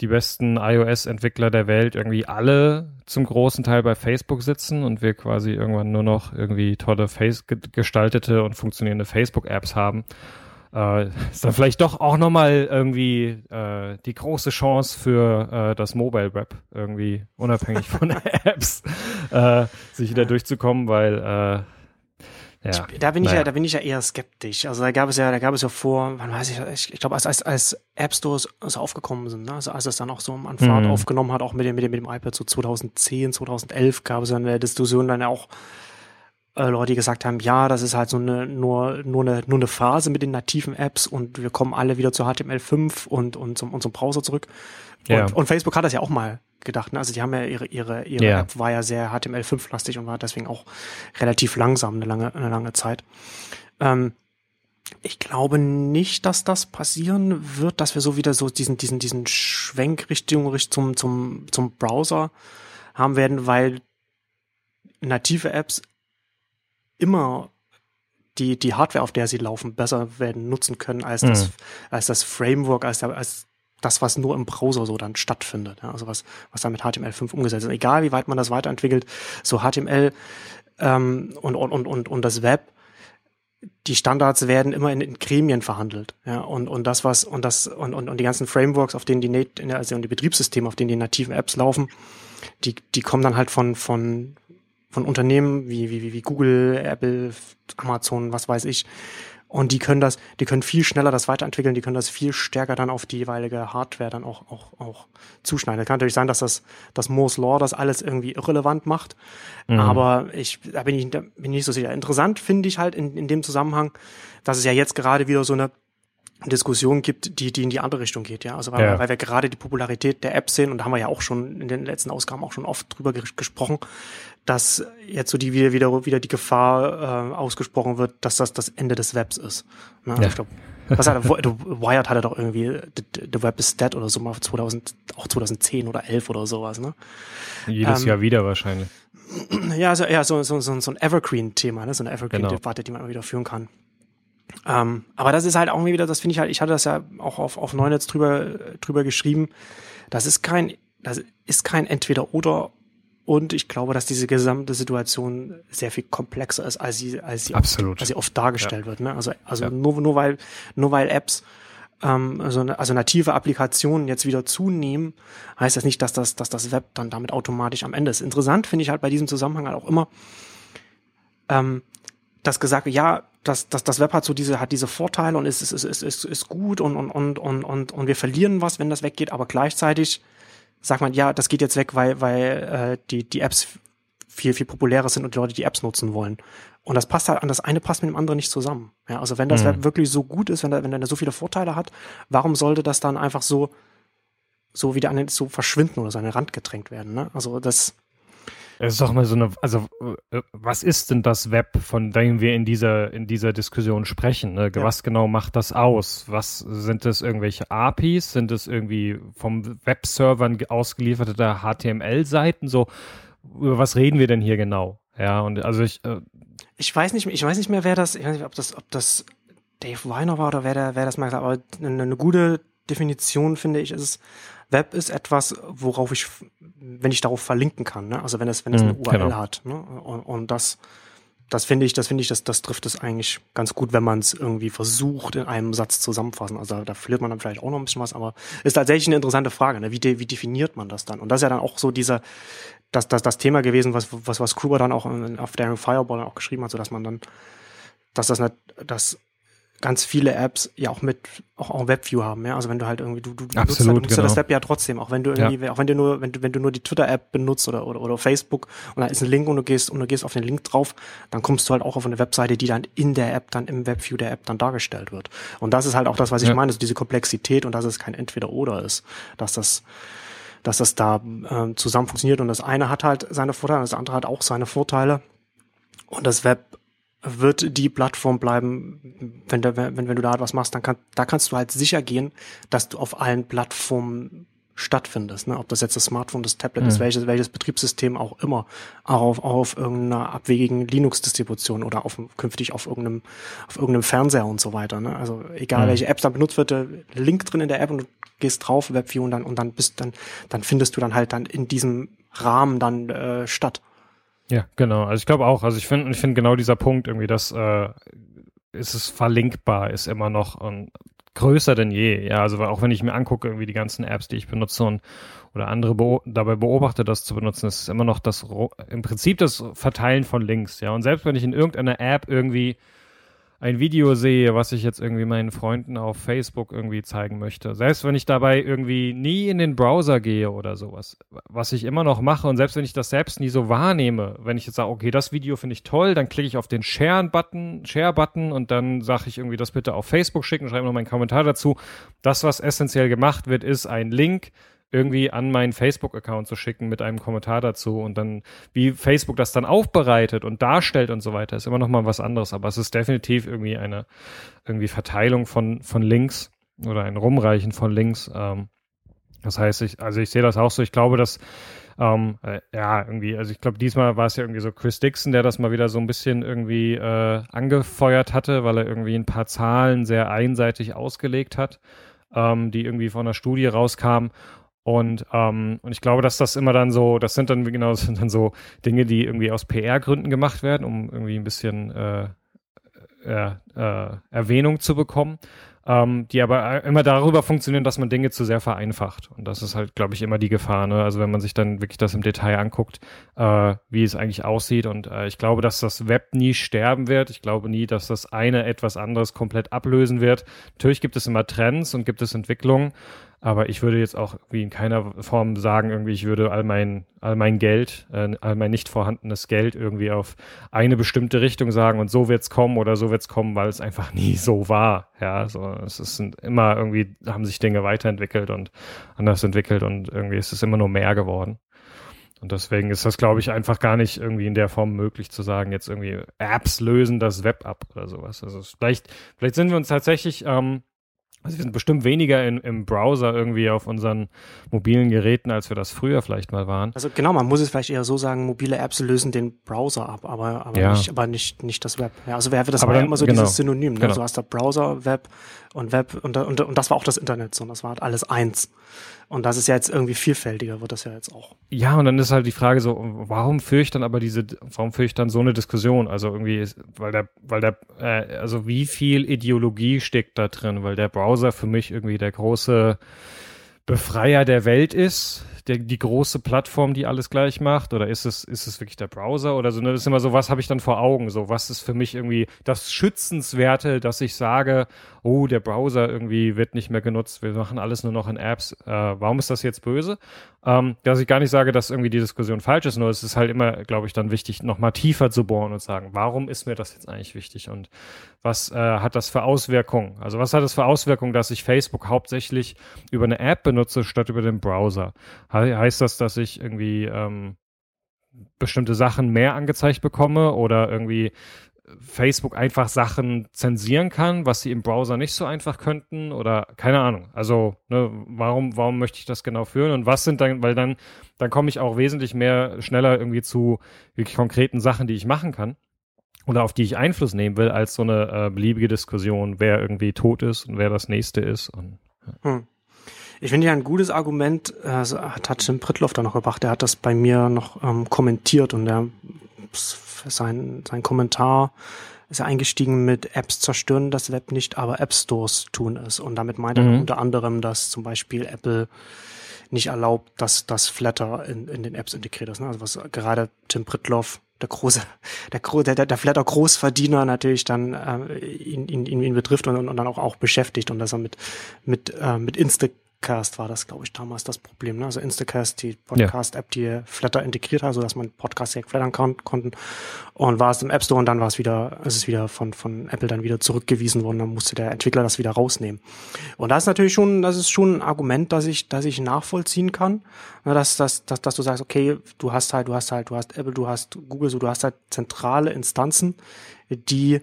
die besten iOS-Entwickler der Welt irgendwie alle zum großen Teil bei Facebook sitzen und wir quasi irgendwann nur noch irgendwie tolle Face gestaltete und funktionierende Facebook-Apps haben, äh, ist dann vielleicht doch auch nochmal irgendwie äh, die große Chance für äh, das Mobile Web irgendwie unabhängig von Apps äh, sich wieder durchzukommen, weil ja. da bin ich naja. ja, da bin ich ja eher skeptisch. Also da gab es ja, da gab es ja vor, wann weiß ich, ich, ich glaube, als, als, als App Stores so aufgekommen sind, ne? also als es dann auch so an Fahrt mhm. aufgenommen hat, auch mit dem, mit dem, mit dem iPad so 2010, 2011 gab es ja in der Diskussion dann ja auch äh, Leute, die gesagt haben, ja, das ist halt so eine, nur, nur eine, nur eine Phase mit den nativen Apps und wir kommen alle wieder zu HTML5 und, und zum, und zum Browser zurück. Und, ja. und Facebook hat das ja auch mal gedacht. Ne? Also die haben ja ihre, ihre, ihre ja. App war ja sehr HTML5-lastig und war deswegen auch relativ langsam eine lange, eine lange Zeit. Ähm, ich glaube nicht, dass das passieren wird, dass wir so wieder so diesen, diesen, diesen Schwenk Richtung, zum, zum, zum Browser haben werden, weil native Apps immer die, die Hardware, auf der sie laufen, besser werden nutzen können als das, mhm. als das Framework, als, der, als das, was nur im Browser so dann stattfindet. Ja, also was, was da mit HTML5 umgesetzt ist. Egal wie weit man das weiterentwickelt, so HTML ähm, und, und, und, und das Web, die Standards werden immer in, in Gremien verhandelt. Ja, und, und das, was, und das, und, und, und die ganzen Frameworks, auf denen die, also die Betriebssysteme, auf denen die nativen Apps laufen, die, die kommen dann halt von, von, von Unternehmen wie, wie, wie Google, Apple, Amazon, was weiß ich, und die können das, die können viel schneller das weiterentwickeln, die können das viel stärker dann auf die jeweilige Hardware dann auch, auch, auch zuschneiden. Es kann natürlich sein, dass das, das Moore's Law das alles irgendwie irrelevant macht. Mhm. Aber ich, da bin ich, da bin ich nicht so sicher. Interessant finde ich halt in, in dem Zusammenhang, dass es ja jetzt gerade wieder so eine, Diskussion gibt, die, die in die andere Richtung geht, ja. Also weil, ja. weil wir gerade die Popularität der App sehen und da haben wir ja auch schon in den letzten Ausgaben auch schon oft drüber gesprochen, dass jetzt so die wieder wieder, wieder die Gefahr äh, ausgesprochen wird, dass das das Ende des Webs ist. Ne? Ja. Ich glaube, was hat Wired hatte doch irgendwie the, the Web is Dead oder so mal 2000, auch 2010 oder 11 oder sowas, ne? Jedes ähm, Jahr wieder wahrscheinlich. Ja, also ja, so, so, so, so ein Evergreen-Thema, ne? So eine Evergreen-Debatte, genau. die man immer wieder führen kann. Ähm, aber das ist halt auch wieder, das finde ich halt, ich hatte das ja auch auf, auf Neunetz drüber, drüber geschrieben. Das ist kein, das ist kein Entweder-Oder und ich glaube, dass diese gesamte Situation sehr viel komplexer ist, als sie, als sie, Absolut. Oft, als sie oft dargestellt ja. wird. Ne? Also, also ja. nur, nur weil, nur weil Apps, ähm, also, also native Applikationen jetzt wieder zunehmen, heißt das nicht, dass das, dass das Web dann damit automatisch am Ende ist. Interessant finde ich halt bei diesem Zusammenhang halt auch immer, ähm, das gesagt, ja, das, das, das Web hat so diese, hat diese Vorteile und ist, ist, ist, ist, ist gut und, und, und, und, und, und wir verlieren was, wenn das weggeht, aber gleichzeitig sagt man, ja, das geht jetzt weg, weil, weil äh, die, die Apps viel, viel populärer sind und die Leute die Apps nutzen wollen. Und das passt halt an das eine passt mit dem anderen nicht zusammen. Ja, also wenn das mhm. Wirklich so gut ist, wenn er, wenn so viele Vorteile hat, warum sollte das dann einfach so, so wieder an den, so verschwinden oder so an den Rand gedrängt werden? Ne? Also das, es ist doch mal so eine, also äh, was ist denn das Web, von dem wir in dieser, in dieser Diskussion sprechen? Ne? Ja. Was genau macht das aus? Was sind das irgendwelche APIs? Sind das irgendwie vom Webservern ausgelieferte HTML-Seiten? So, über was reden wir denn hier genau? Ja, und also ich. Äh, ich weiß nicht, ich weiß nicht mehr, wer das, ich weiß nicht, ob das, ob das Dave Weiner war oder wer, der, wer das mal gesagt hat, aber eine, eine gute Definition, finde ich, ist, Web ist etwas, worauf ich, wenn ich darauf verlinken kann, ne? also wenn es, wenn es eine mhm, URL genau. hat. Ne? Und, und das, das finde ich, das finde ich, das, das trifft es eigentlich ganz gut, wenn man es irgendwie versucht, in einem Satz zusammenfassen. Also da verliert man dann vielleicht auch noch ein bisschen was, aber ist tatsächlich eine interessante Frage. Ne? Wie, de, wie definiert man das dann? Und das ist ja dann auch so dieser, das, das, das Thema gewesen, was, was, was Kruger dann auch auf Daring Fireball auch geschrieben hat, so dass man dann, dass das nicht, dass ganz viele Apps ja auch mit auch, auch WebView haben, ja. Also wenn du halt irgendwie du du, du Absolut, nutzt, halt, nutzt genau. das Web ja trotzdem, auch wenn du irgendwie ja. auch wenn du nur wenn du wenn du nur die Twitter App benutzt oder oder, oder Facebook und da ist ein Link und du gehst und du gehst auf den Link drauf, dann kommst du halt auch auf eine Webseite, die dann in der App dann im WebView der App dann dargestellt wird. Und das ist halt auch das, was ich ja. meine, so diese Komplexität und dass es kein entweder oder ist, dass das dass das da äh, zusammen funktioniert und das eine hat halt seine Vorteile, das andere hat auch seine Vorteile. Und das Web wird die Plattform bleiben, wenn, du, wenn, wenn du da was machst, dann kann, da kannst du halt sicher gehen, dass du auf allen Plattformen stattfindest. Ne? Ob das jetzt das Smartphone, das Tablet mhm. ist, welches, welches Betriebssystem auch immer, auch auf, auch auf irgendeiner abwegigen Linux-Distribution oder auf, künftig auf irgendeinem, auf irgendeinem Fernseher und so weiter. Ne? Also egal, mhm. welche Apps da benutzt wird, der Link drin in der App und du gehst drauf, WebView und dann, und dann bist dann, dann findest du dann halt dann in diesem Rahmen dann äh, statt. Ja, genau. Also ich glaube auch, also ich finde, ich finde genau dieser Punkt irgendwie, dass äh, ist es verlinkbar, ist immer noch und größer denn je. Ja, also auch wenn ich mir angucke, irgendwie die ganzen Apps, die ich benutze und oder andere beo dabei beobachte, das zu benutzen, ist immer noch das im Prinzip das Verteilen von Links. Ja, und selbst wenn ich in irgendeiner App irgendwie ein Video sehe, was ich jetzt irgendwie meinen Freunden auf Facebook irgendwie zeigen möchte. Selbst wenn ich dabei irgendwie nie in den Browser gehe oder sowas, was ich immer noch mache und selbst wenn ich das selbst nie so wahrnehme, wenn ich jetzt sage, okay, das Video finde ich toll, dann klicke ich auf den Share-Button, Share-Button und dann sage ich irgendwie das bitte auf Facebook schicken, schreibe noch meinen Kommentar dazu. Das, was essentiell gemacht wird, ist ein Link irgendwie an meinen Facebook-Account zu schicken mit einem Kommentar dazu und dann, wie Facebook das dann aufbereitet und darstellt und so weiter, ist immer noch mal was anderes. Aber es ist definitiv irgendwie eine irgendwie Verteilung von, von Links oder ein Rumreichen von Links. Ähm, das heißt, ich, also ich sehe das auch so. Ich glaube, dass ähm, äh, ja, irgendwie, also ich glaube, diesmal war es ja irgendwie so Chris Dixon, der das mal wieder so ein bisschen irgendwie äh, angefeuert hatte, weil er irgendwie ein paar Zahlen sehr einseitig ausgelegt hat, ähm, die irgendwie von einer Studie rauskamen. Und, ähm, und ich glaube, dass das immer dann so, das sind dann genau, sind dann so Dinge, die irgendwie aus PR-Gründen gemacht werden, um irgendwie ein bisschen äh, äh, äh, Erwähnung zu bekommen, ähm, die aber immer darüber funktionieren, dass man Dinge zu sehr vereinfacht. Und das ist halt, glaube ich, immer die Gefahr. Ne? Also wenn man sich dann wirklich das im Detail anguckt, äh, wie es eigentlich aussieht. Und äh, ich glaube, dass das Web nie sterben wird. Ich glaube nie, dass das eine etwas anderes komplett ablösen wird. Natürlich gibt es immer Trends und gibt es Entwicklungen. Aber ich würde jetzt auch wie in keiner Form sagen, irgendwie, ich würde all mein, all mein Geld, äh, all mein nicht vorhandenes Geld irgendwie auf eine bestimmte Richtung sagen und so wird's kommen oder so wird's kommen, weil es einfach nie so war. Ja, so, es sind immer irgendwie, haben sich Dinge weiterentwickelt und anders entwickelt und irgendwie ist es immer nur mehr geworden. Und deswegen ist das, glaube ich, einfach gar nicht irgendwie in der Form möglich zu sagen, jetzt irgendwie Apps lösen das Web ab oder sowas. Also vielleicht, vielleicht sind wir uns tatsächlich ähm, also wir sind bestimmt weniger in, im Browser irgendwie auf unseren mobilen Geräten, als wir das früher vielleicht mal waren. Also genau, man muss es vielleicht eher so sagen, mobile Apps lösen den Browser ab, aber, aber, ja. nicht, aber nicht, nicht das Web. Ja, also wäre das aber dann, immer so genau, dieses Synonym. Ne? Genau. Du hast da Browser, Web und Web und, und, und das war auch das Internet so, und das war halt alles eins. Und das ist ja jetzt irgendwie vielfältiger, wird das ja jetzt auch. Ja, und dann ist halt die Frage so, warum führe ich dann aber diese, warum führe ich dann so eine Diskussion? Also irgendwie, weil der, weil der, äh, also wie viel Ideologie steckt da drin? Weil der Browser für mich irgendwie der große Befreier der Welt ist, der, die große Plattform, die alles gleich macht? Oder ist es, ist es wirklich der Browser? Oder so, ne? Das ist immer so, was habe ich dann vor Augen? So, was ist für mich irgendwie das Schützenswerte, dass ich sage, oh, der Browser irgendwie wird nicht mehr genutzt, wir machen alles nur noch in Apps. Äh, warum ist das jetzt böse? Ähm, dass ich gar nicht sage, dass irgendwie die Diskussion falsch ist, nur es ist halt immer, glaube ich, dann wichtig, nochmal tiefer zu bohren und sagen, warum ist mir das jetzt eigentlich wichtig und was äh, hat das für Auswirkungen? Also was hat das für Auswirkungen, dass ich Facebook hauptsächlich über eine App benutze statt über den Browser? He heißt das, dass ich irgendwie ähm, bestimmte Sachen mehr angezeigt bekomme oder irgendwie Facebook einfach Sachen zensieren kann, was sie im Browser nicht so einfach könnten oder keine Ahnung. Also ne, warum warum möchte ich das genau führen und was sind dann, weil dann dann komme ich auch wesentlich mehr schneller irgendwie zu wirklich konkreten Sachen, die ich machen kann oder auf die ich Einfluss nehmen will, als so eine äh, beliebige Diskussion, wer irgendwie tot ist und wer das nächste ist. Und, ja. hm. Ich finde ja ein gutes Argument, äh, hat Jim Prittloff da noch gebracht, der hat das bei mir noch ähm, kommentiert und der sein, sein Kommentar ist er eingestiegen mit Apps zerstören das Web nicht, aber App Stores tun es. Und damit meint er mhm. unter anderem, dass zum Beispiel Apple nicht erlaubt, dass das Flatter in, in den Apps integriert ist. Ne? Also was gerade Tim Pritloff, der große, der, der, der Flatter Großverdiener natürlich dann äh, ihn, ihn, ihn betrifft und, und dann auch, auch beschäftigt und dass er mit, mit, äh, mit Insta Instacast war das, glaube ich, damals das Problem. Ne? Also Instacast, die Podcast-App, die Flatter integriert hat, sodass man Podcasts direkt flattern kann, konnten. Und war es im App Store und dann war es wieder, ist es wieder von, von Apple dann wieder zurückgewiesen worden. Dann musste der Entwickler das wieder rausnehmen. Und das ist natürlich schon, das ist schon ein Argument, das ich, das ich nachvollziehen kann. Ne? Dass, dass, dass, dass du sagst, okay, du hast halt, du hast halt, du hast Apple, du hast Google, so du hast halt zentrale Instanzen, die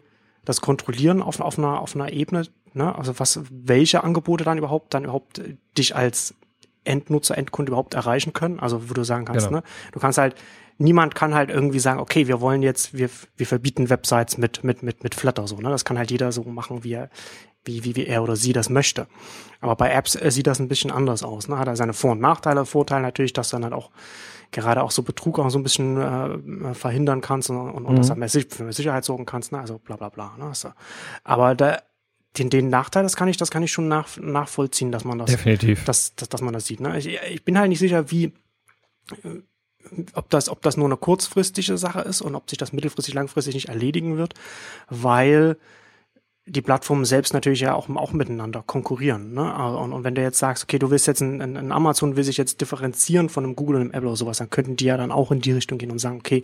das kontrollieren auf, auf, einer, auf einer Ebene, Ne? Also was, welche Angebote dann überhaupt, dann überhaupt äh, dich als Endnutzer, Endkunde überhaupt erreichen können. Also wo du sagen kannst, genau. ne? Du kannst halt, niemand kann halt irgendwie sagen, okay, wir wollen jetzt, wir, wir verbieten Websites mit, mit, mit, mit Flutter so, ne? Das kann halt jeder so machen, wie er, wie, wie, wie er oder sie das möchte. Aber bei Apps äh, sieht das ein bisschen anders aus. Ne? Hat er seine Vor- und Nachteile. Vorteil natürlich, dass dann halt auch gerade auch so Betrug auch so ein bisschen äh, verhindern kannst und, und, und mhm. dass er mehr, für mehr Sicherheit sorgen kannst. Ne? Also bla bla bla. Ne? Aber da den, den Nachteil, das kann ich, das kann ich schon nach, nachvollziehen, dass man das, Definitiv. Dass, dass, dass man das sieht. Ne? Ich, ich bin halt nicht sicher, wie, äh, ob das, ob das nur eine kurzfristige Sache ist und ob sich das mittelfristig, langfristig nicht erledigen wird, weil die Plattformen selbst natürlich ja auch, auch miteinander konkurrieren. Ne? Und, und wenn du jetzt sagst, okay, du willst jetzt ein, ein Amazon will sich jetzt differenzieren von einem Google und einem Apple oder sowas, dann könnten die ja dann auch in die Richtung gehen und sagen, okay,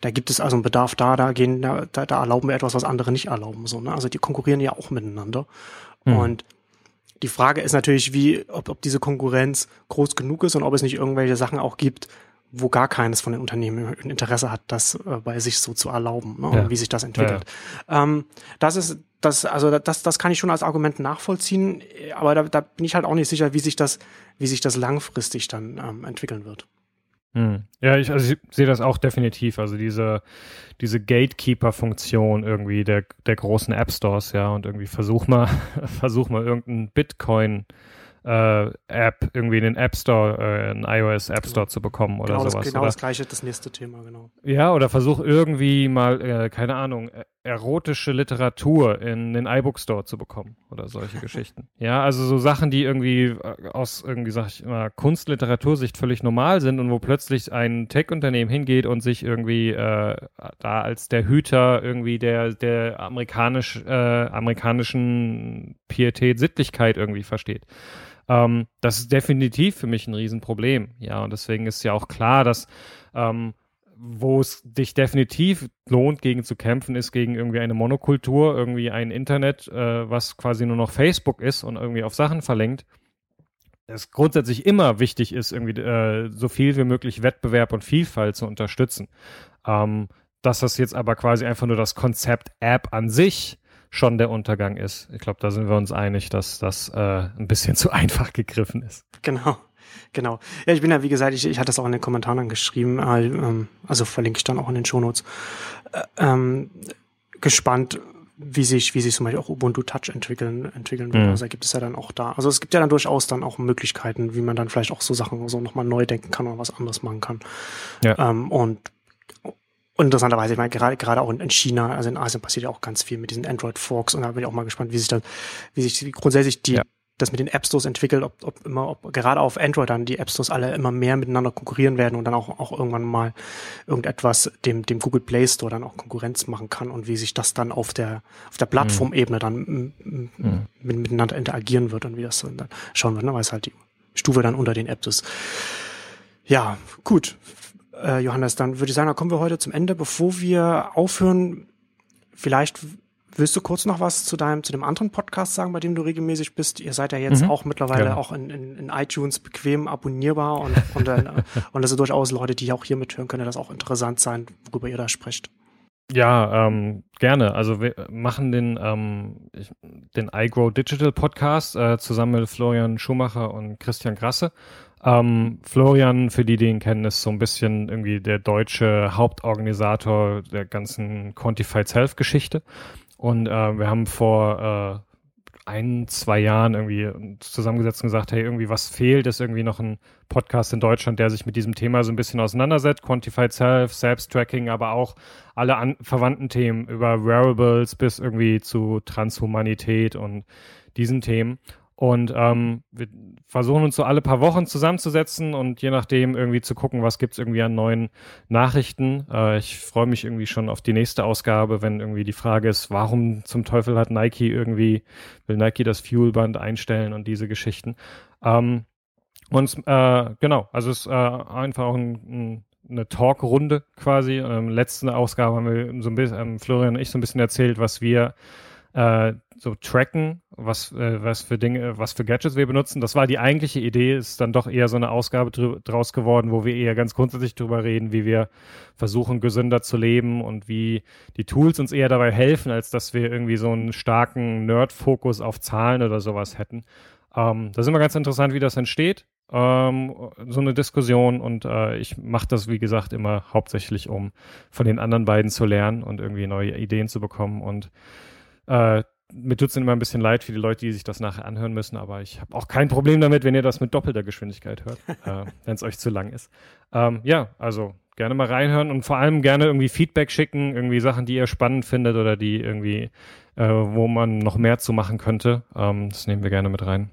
da gibt es also einen Bedarf da, da gehen, da, da erlauben wir etwas, was andere nicht erlauben. So, ne? Also die konkurrieren ja auch miteinander. Mhm. Und die Frage ist natürlich, wie, ob, ob diese Konkurrenz groß genug ist und ob es nicht irgendwelche Sachen auch gibt, wo gar keines von den Unternehmen Interesse hat, das äh, bei sich so zu erlauben ne? Ja. und wie sich das entwickelt. Ja, ja. Ähm, das ist das also das das kann ich schon als Argument nachvollziehen, aber da, da bin ich halt auch nicht sicher, wie sich das wie sich das langfristig dann ähm, entwickeln wird. Hm. Ja, ich, also ich sehe das auch definitiv. Also diese, diese Gatekeeper-Funktion irgendwie der, der großen App Stores, ja, und irgendwie versuch mal, versuch mal irgendeinen Bitcoin äh, App irgendwie in den App Store, äh, einen iOS App Store genau. zu bekommen oder genau sowas. Das, genau oder? das gleiche, das nächste Thema, genau. Ja, oder versuch irgendwie mal, äh, keine Ahnung, e-, erotische Literatur in den iBook Store zu bekommen oder solche Geschichten. Ja, also so Sachen, die irgendwie äh, aus irgendwie, sag ich immer, Kunstliteratursicht völlig normal sind und wo plötzlich ein Tech-Unternehmen hingeht und sich irgendwie äh, da als der Hüter irgendwie der, der amerikanisch, äh, amerikanischen Pietät, Sittlichkeit irgendwie versteht. Ähm, das ist definitiv für mich ein Riesenproblem. Ja, und deswegen ist ja auch klar, dass ähm, wo es dich definitiv lohnt, gegen zu kämpfen, ist gegen irgendwie eine Monokultur, irgendwie ein Internet, äh, was quasi nur noch Facebook ist und irgendwie auf Sachen verlinkt. Es grundsätzlich immer wichtig ist, irgendwie äh, so viel wie möglich Wettbewerb und Vielfalt zu unterstützen. Ähm, dass das jetzt aber quasi einfach nur das Konzept App an sich schon der Untergang ist. Ich glaube, da sind wir uns einig, dass das äh, ein bisschen zu einfach gegriffen ist. Genau. Genau. Ja, ich bin ja, wie gesagt, ich, ich hatte das auch in den Kommentaren geschrieben, äh, ähm, also verlinke ich dann auch in den Shownotes. Äh, ähm, gespannt, wie sich, wie sich zum Beispiel auch Ubuntu Touch entwickeln, entwickeln wird. Mhm. Also gibt es ja dann auch da. Also es gibt ja dann durchaus dann auch Möglichkeiten, wie man dann vielleicht auch so Sachen so nochmal neu denken kann oder was anderes machen kann. Ja. Ähm, und interessanterweise, ich meine, gerade, gerade auch in China, also in Asien passiert ja auch ganz viel mit diesen Android-Forks und da bin ich auch mal gespannt, wie sich dann, wie sich grundsätzlich die, ja das mit den App Stores entwickelt, ob, ob immer, ob gerade auf Android dann die App Stores alle immer mehr miteinander konkurrieren werden und dann auch, auch irgendwann mal irgendetwas dem, dem Google Play Store dann auch Konkurrenz machen kann und wie sich das dann auf der, auf der Plattformebene dann mhm. mit, miteinander interagieren wird und wie das dann schauen wird, ne, weil es halt die Stufe dann unter den Apps ist. Ja, gut. Äh, Johannes, dann würde ich sagen, da kommen wir heute zum Ende. Bevor wir aufhören, vielleicht Willst du kurz noch was zu deinem, zu dem anderen Podcast sagen, bei dem du regelmäßig bist? Ihr seid ja jetzt mhm. auch mittlerweile Gerne. auch in, in, in, iTunes bequem abonnierbar und, und, äh, und das sind durchaus Leute, die auch hier mithören, können das auch interessant sein, worüber ihr da sprecht. Ja, ähm, gerne. Also wir machen den, ähm, den iGrow Digital Podcast äh, zusammen mit Florian Schumacher und Christian Grasse. Ähm, Florian, für die, die ihn kennen, ist so ein bisschen irgendwie der deutsche Hauptorganisator der ganzen Quantified Self-Geschichte. Und äh, wir haben vor äh, ein, zwei Jahren irgendwie zusammengesetzt und gesagt, hey, irgendwie was fehlt, ist irgendwie noch ein Podcast in Deutschland, der sich mit diesem Thema so ein bisschen auseinandersetzt. Quantified Self, Selbsttracking, aber auch alle an, verwandten Themen über Wearables bis irgendwie zu Transhumanität und diesen Themen. Und ähm, wir versuchen uns so alle paar Wochen zusammenzusetzen und je nachdem irgendwie zu gucken, was gibt's irgendwie an neuen Nachrichten. Äh, ich freue mich irgendwie schon auf die nächste Ausgabe, wenn irgendwie die Frage ist, warum zum Teufel hat Nike irgendwie, will Nike das Fuelband einstellen und diese Geschichten. Ähm, und äh, genau, also es ist äh, einfach auch ein, ein eine Talkrunde quasi. Ähm, letzte Ausgabe haben wir so ein bisschen, ähm, Florian und ich so ein bisschen erzählt, was wir äh, so tracken, was, äh, was für Dinge, was für Gadgets wir benutzen. Das war die eigentliche Idee, ist dann doch eher so eine Ausgabe draus geworden, wo wir eher ganz grundsätzlich drüber reden, wie wir versuchen, gesünder zu leben und wie die Tools uns eher dabei helfen, als dass wir irgendwie so einen starken Nerd-Fokus auf Zahlen oder sowas hätten. Ähm, das ist immer ganz interessant, wie das entsteht. Ähm, so eine Diskussion und äh, ich mache das, wie gesagt, immer hauptsächlich, um von den anderen beiden zu lernen und irgendwie neue Ideen zu bekommen und äh, mir tut es immer ein bisschen leid für die Leute, die sich das nachher anhören müssen, aber ich habe auch kein Problem damit, wenn ihr das mit doppelter Geschwindigkeit hört, äh, wenn es euch zu lang ist. Ähm, ja, also gerne mal reinhören und vor allem gerne irgendwie Feedback schicken, irgendwie Sachen, die ihr spannend findet oder die irgendwie, äh, wo man noch mehr zu machen könnte. Ähm, das nehmen wir gerne mit rein.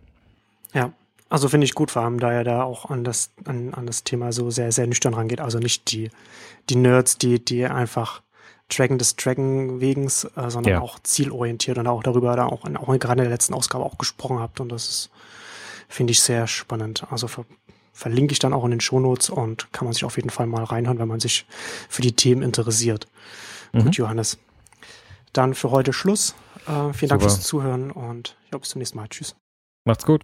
Ja, also finde ich gut, vor allem da er da auch an das, an, an das Thema so sehr, sehr nüchtern rangeht. Also nicht die, die Nerds, die, die einfach Tracken des Tracken wegens, äh, sondern ja. auch zielorientiert und auch darüber da auch, in, auch gerade in der letzten Ausgabe auch gesprochen habt und das ist, finde ich sehr spannend. Also ver verlinke ich dann auch in den Shownotes und kann man sich auf jeden Fall mal reinhören, wenn man sich für die Themen interessiert. Mhm. Gut, Johannes. Dann für heute Schluss. Äh, vielen Dank fürs Zuhören und ja, bis zum nächsten Mal. Tschüss. Macht's gut.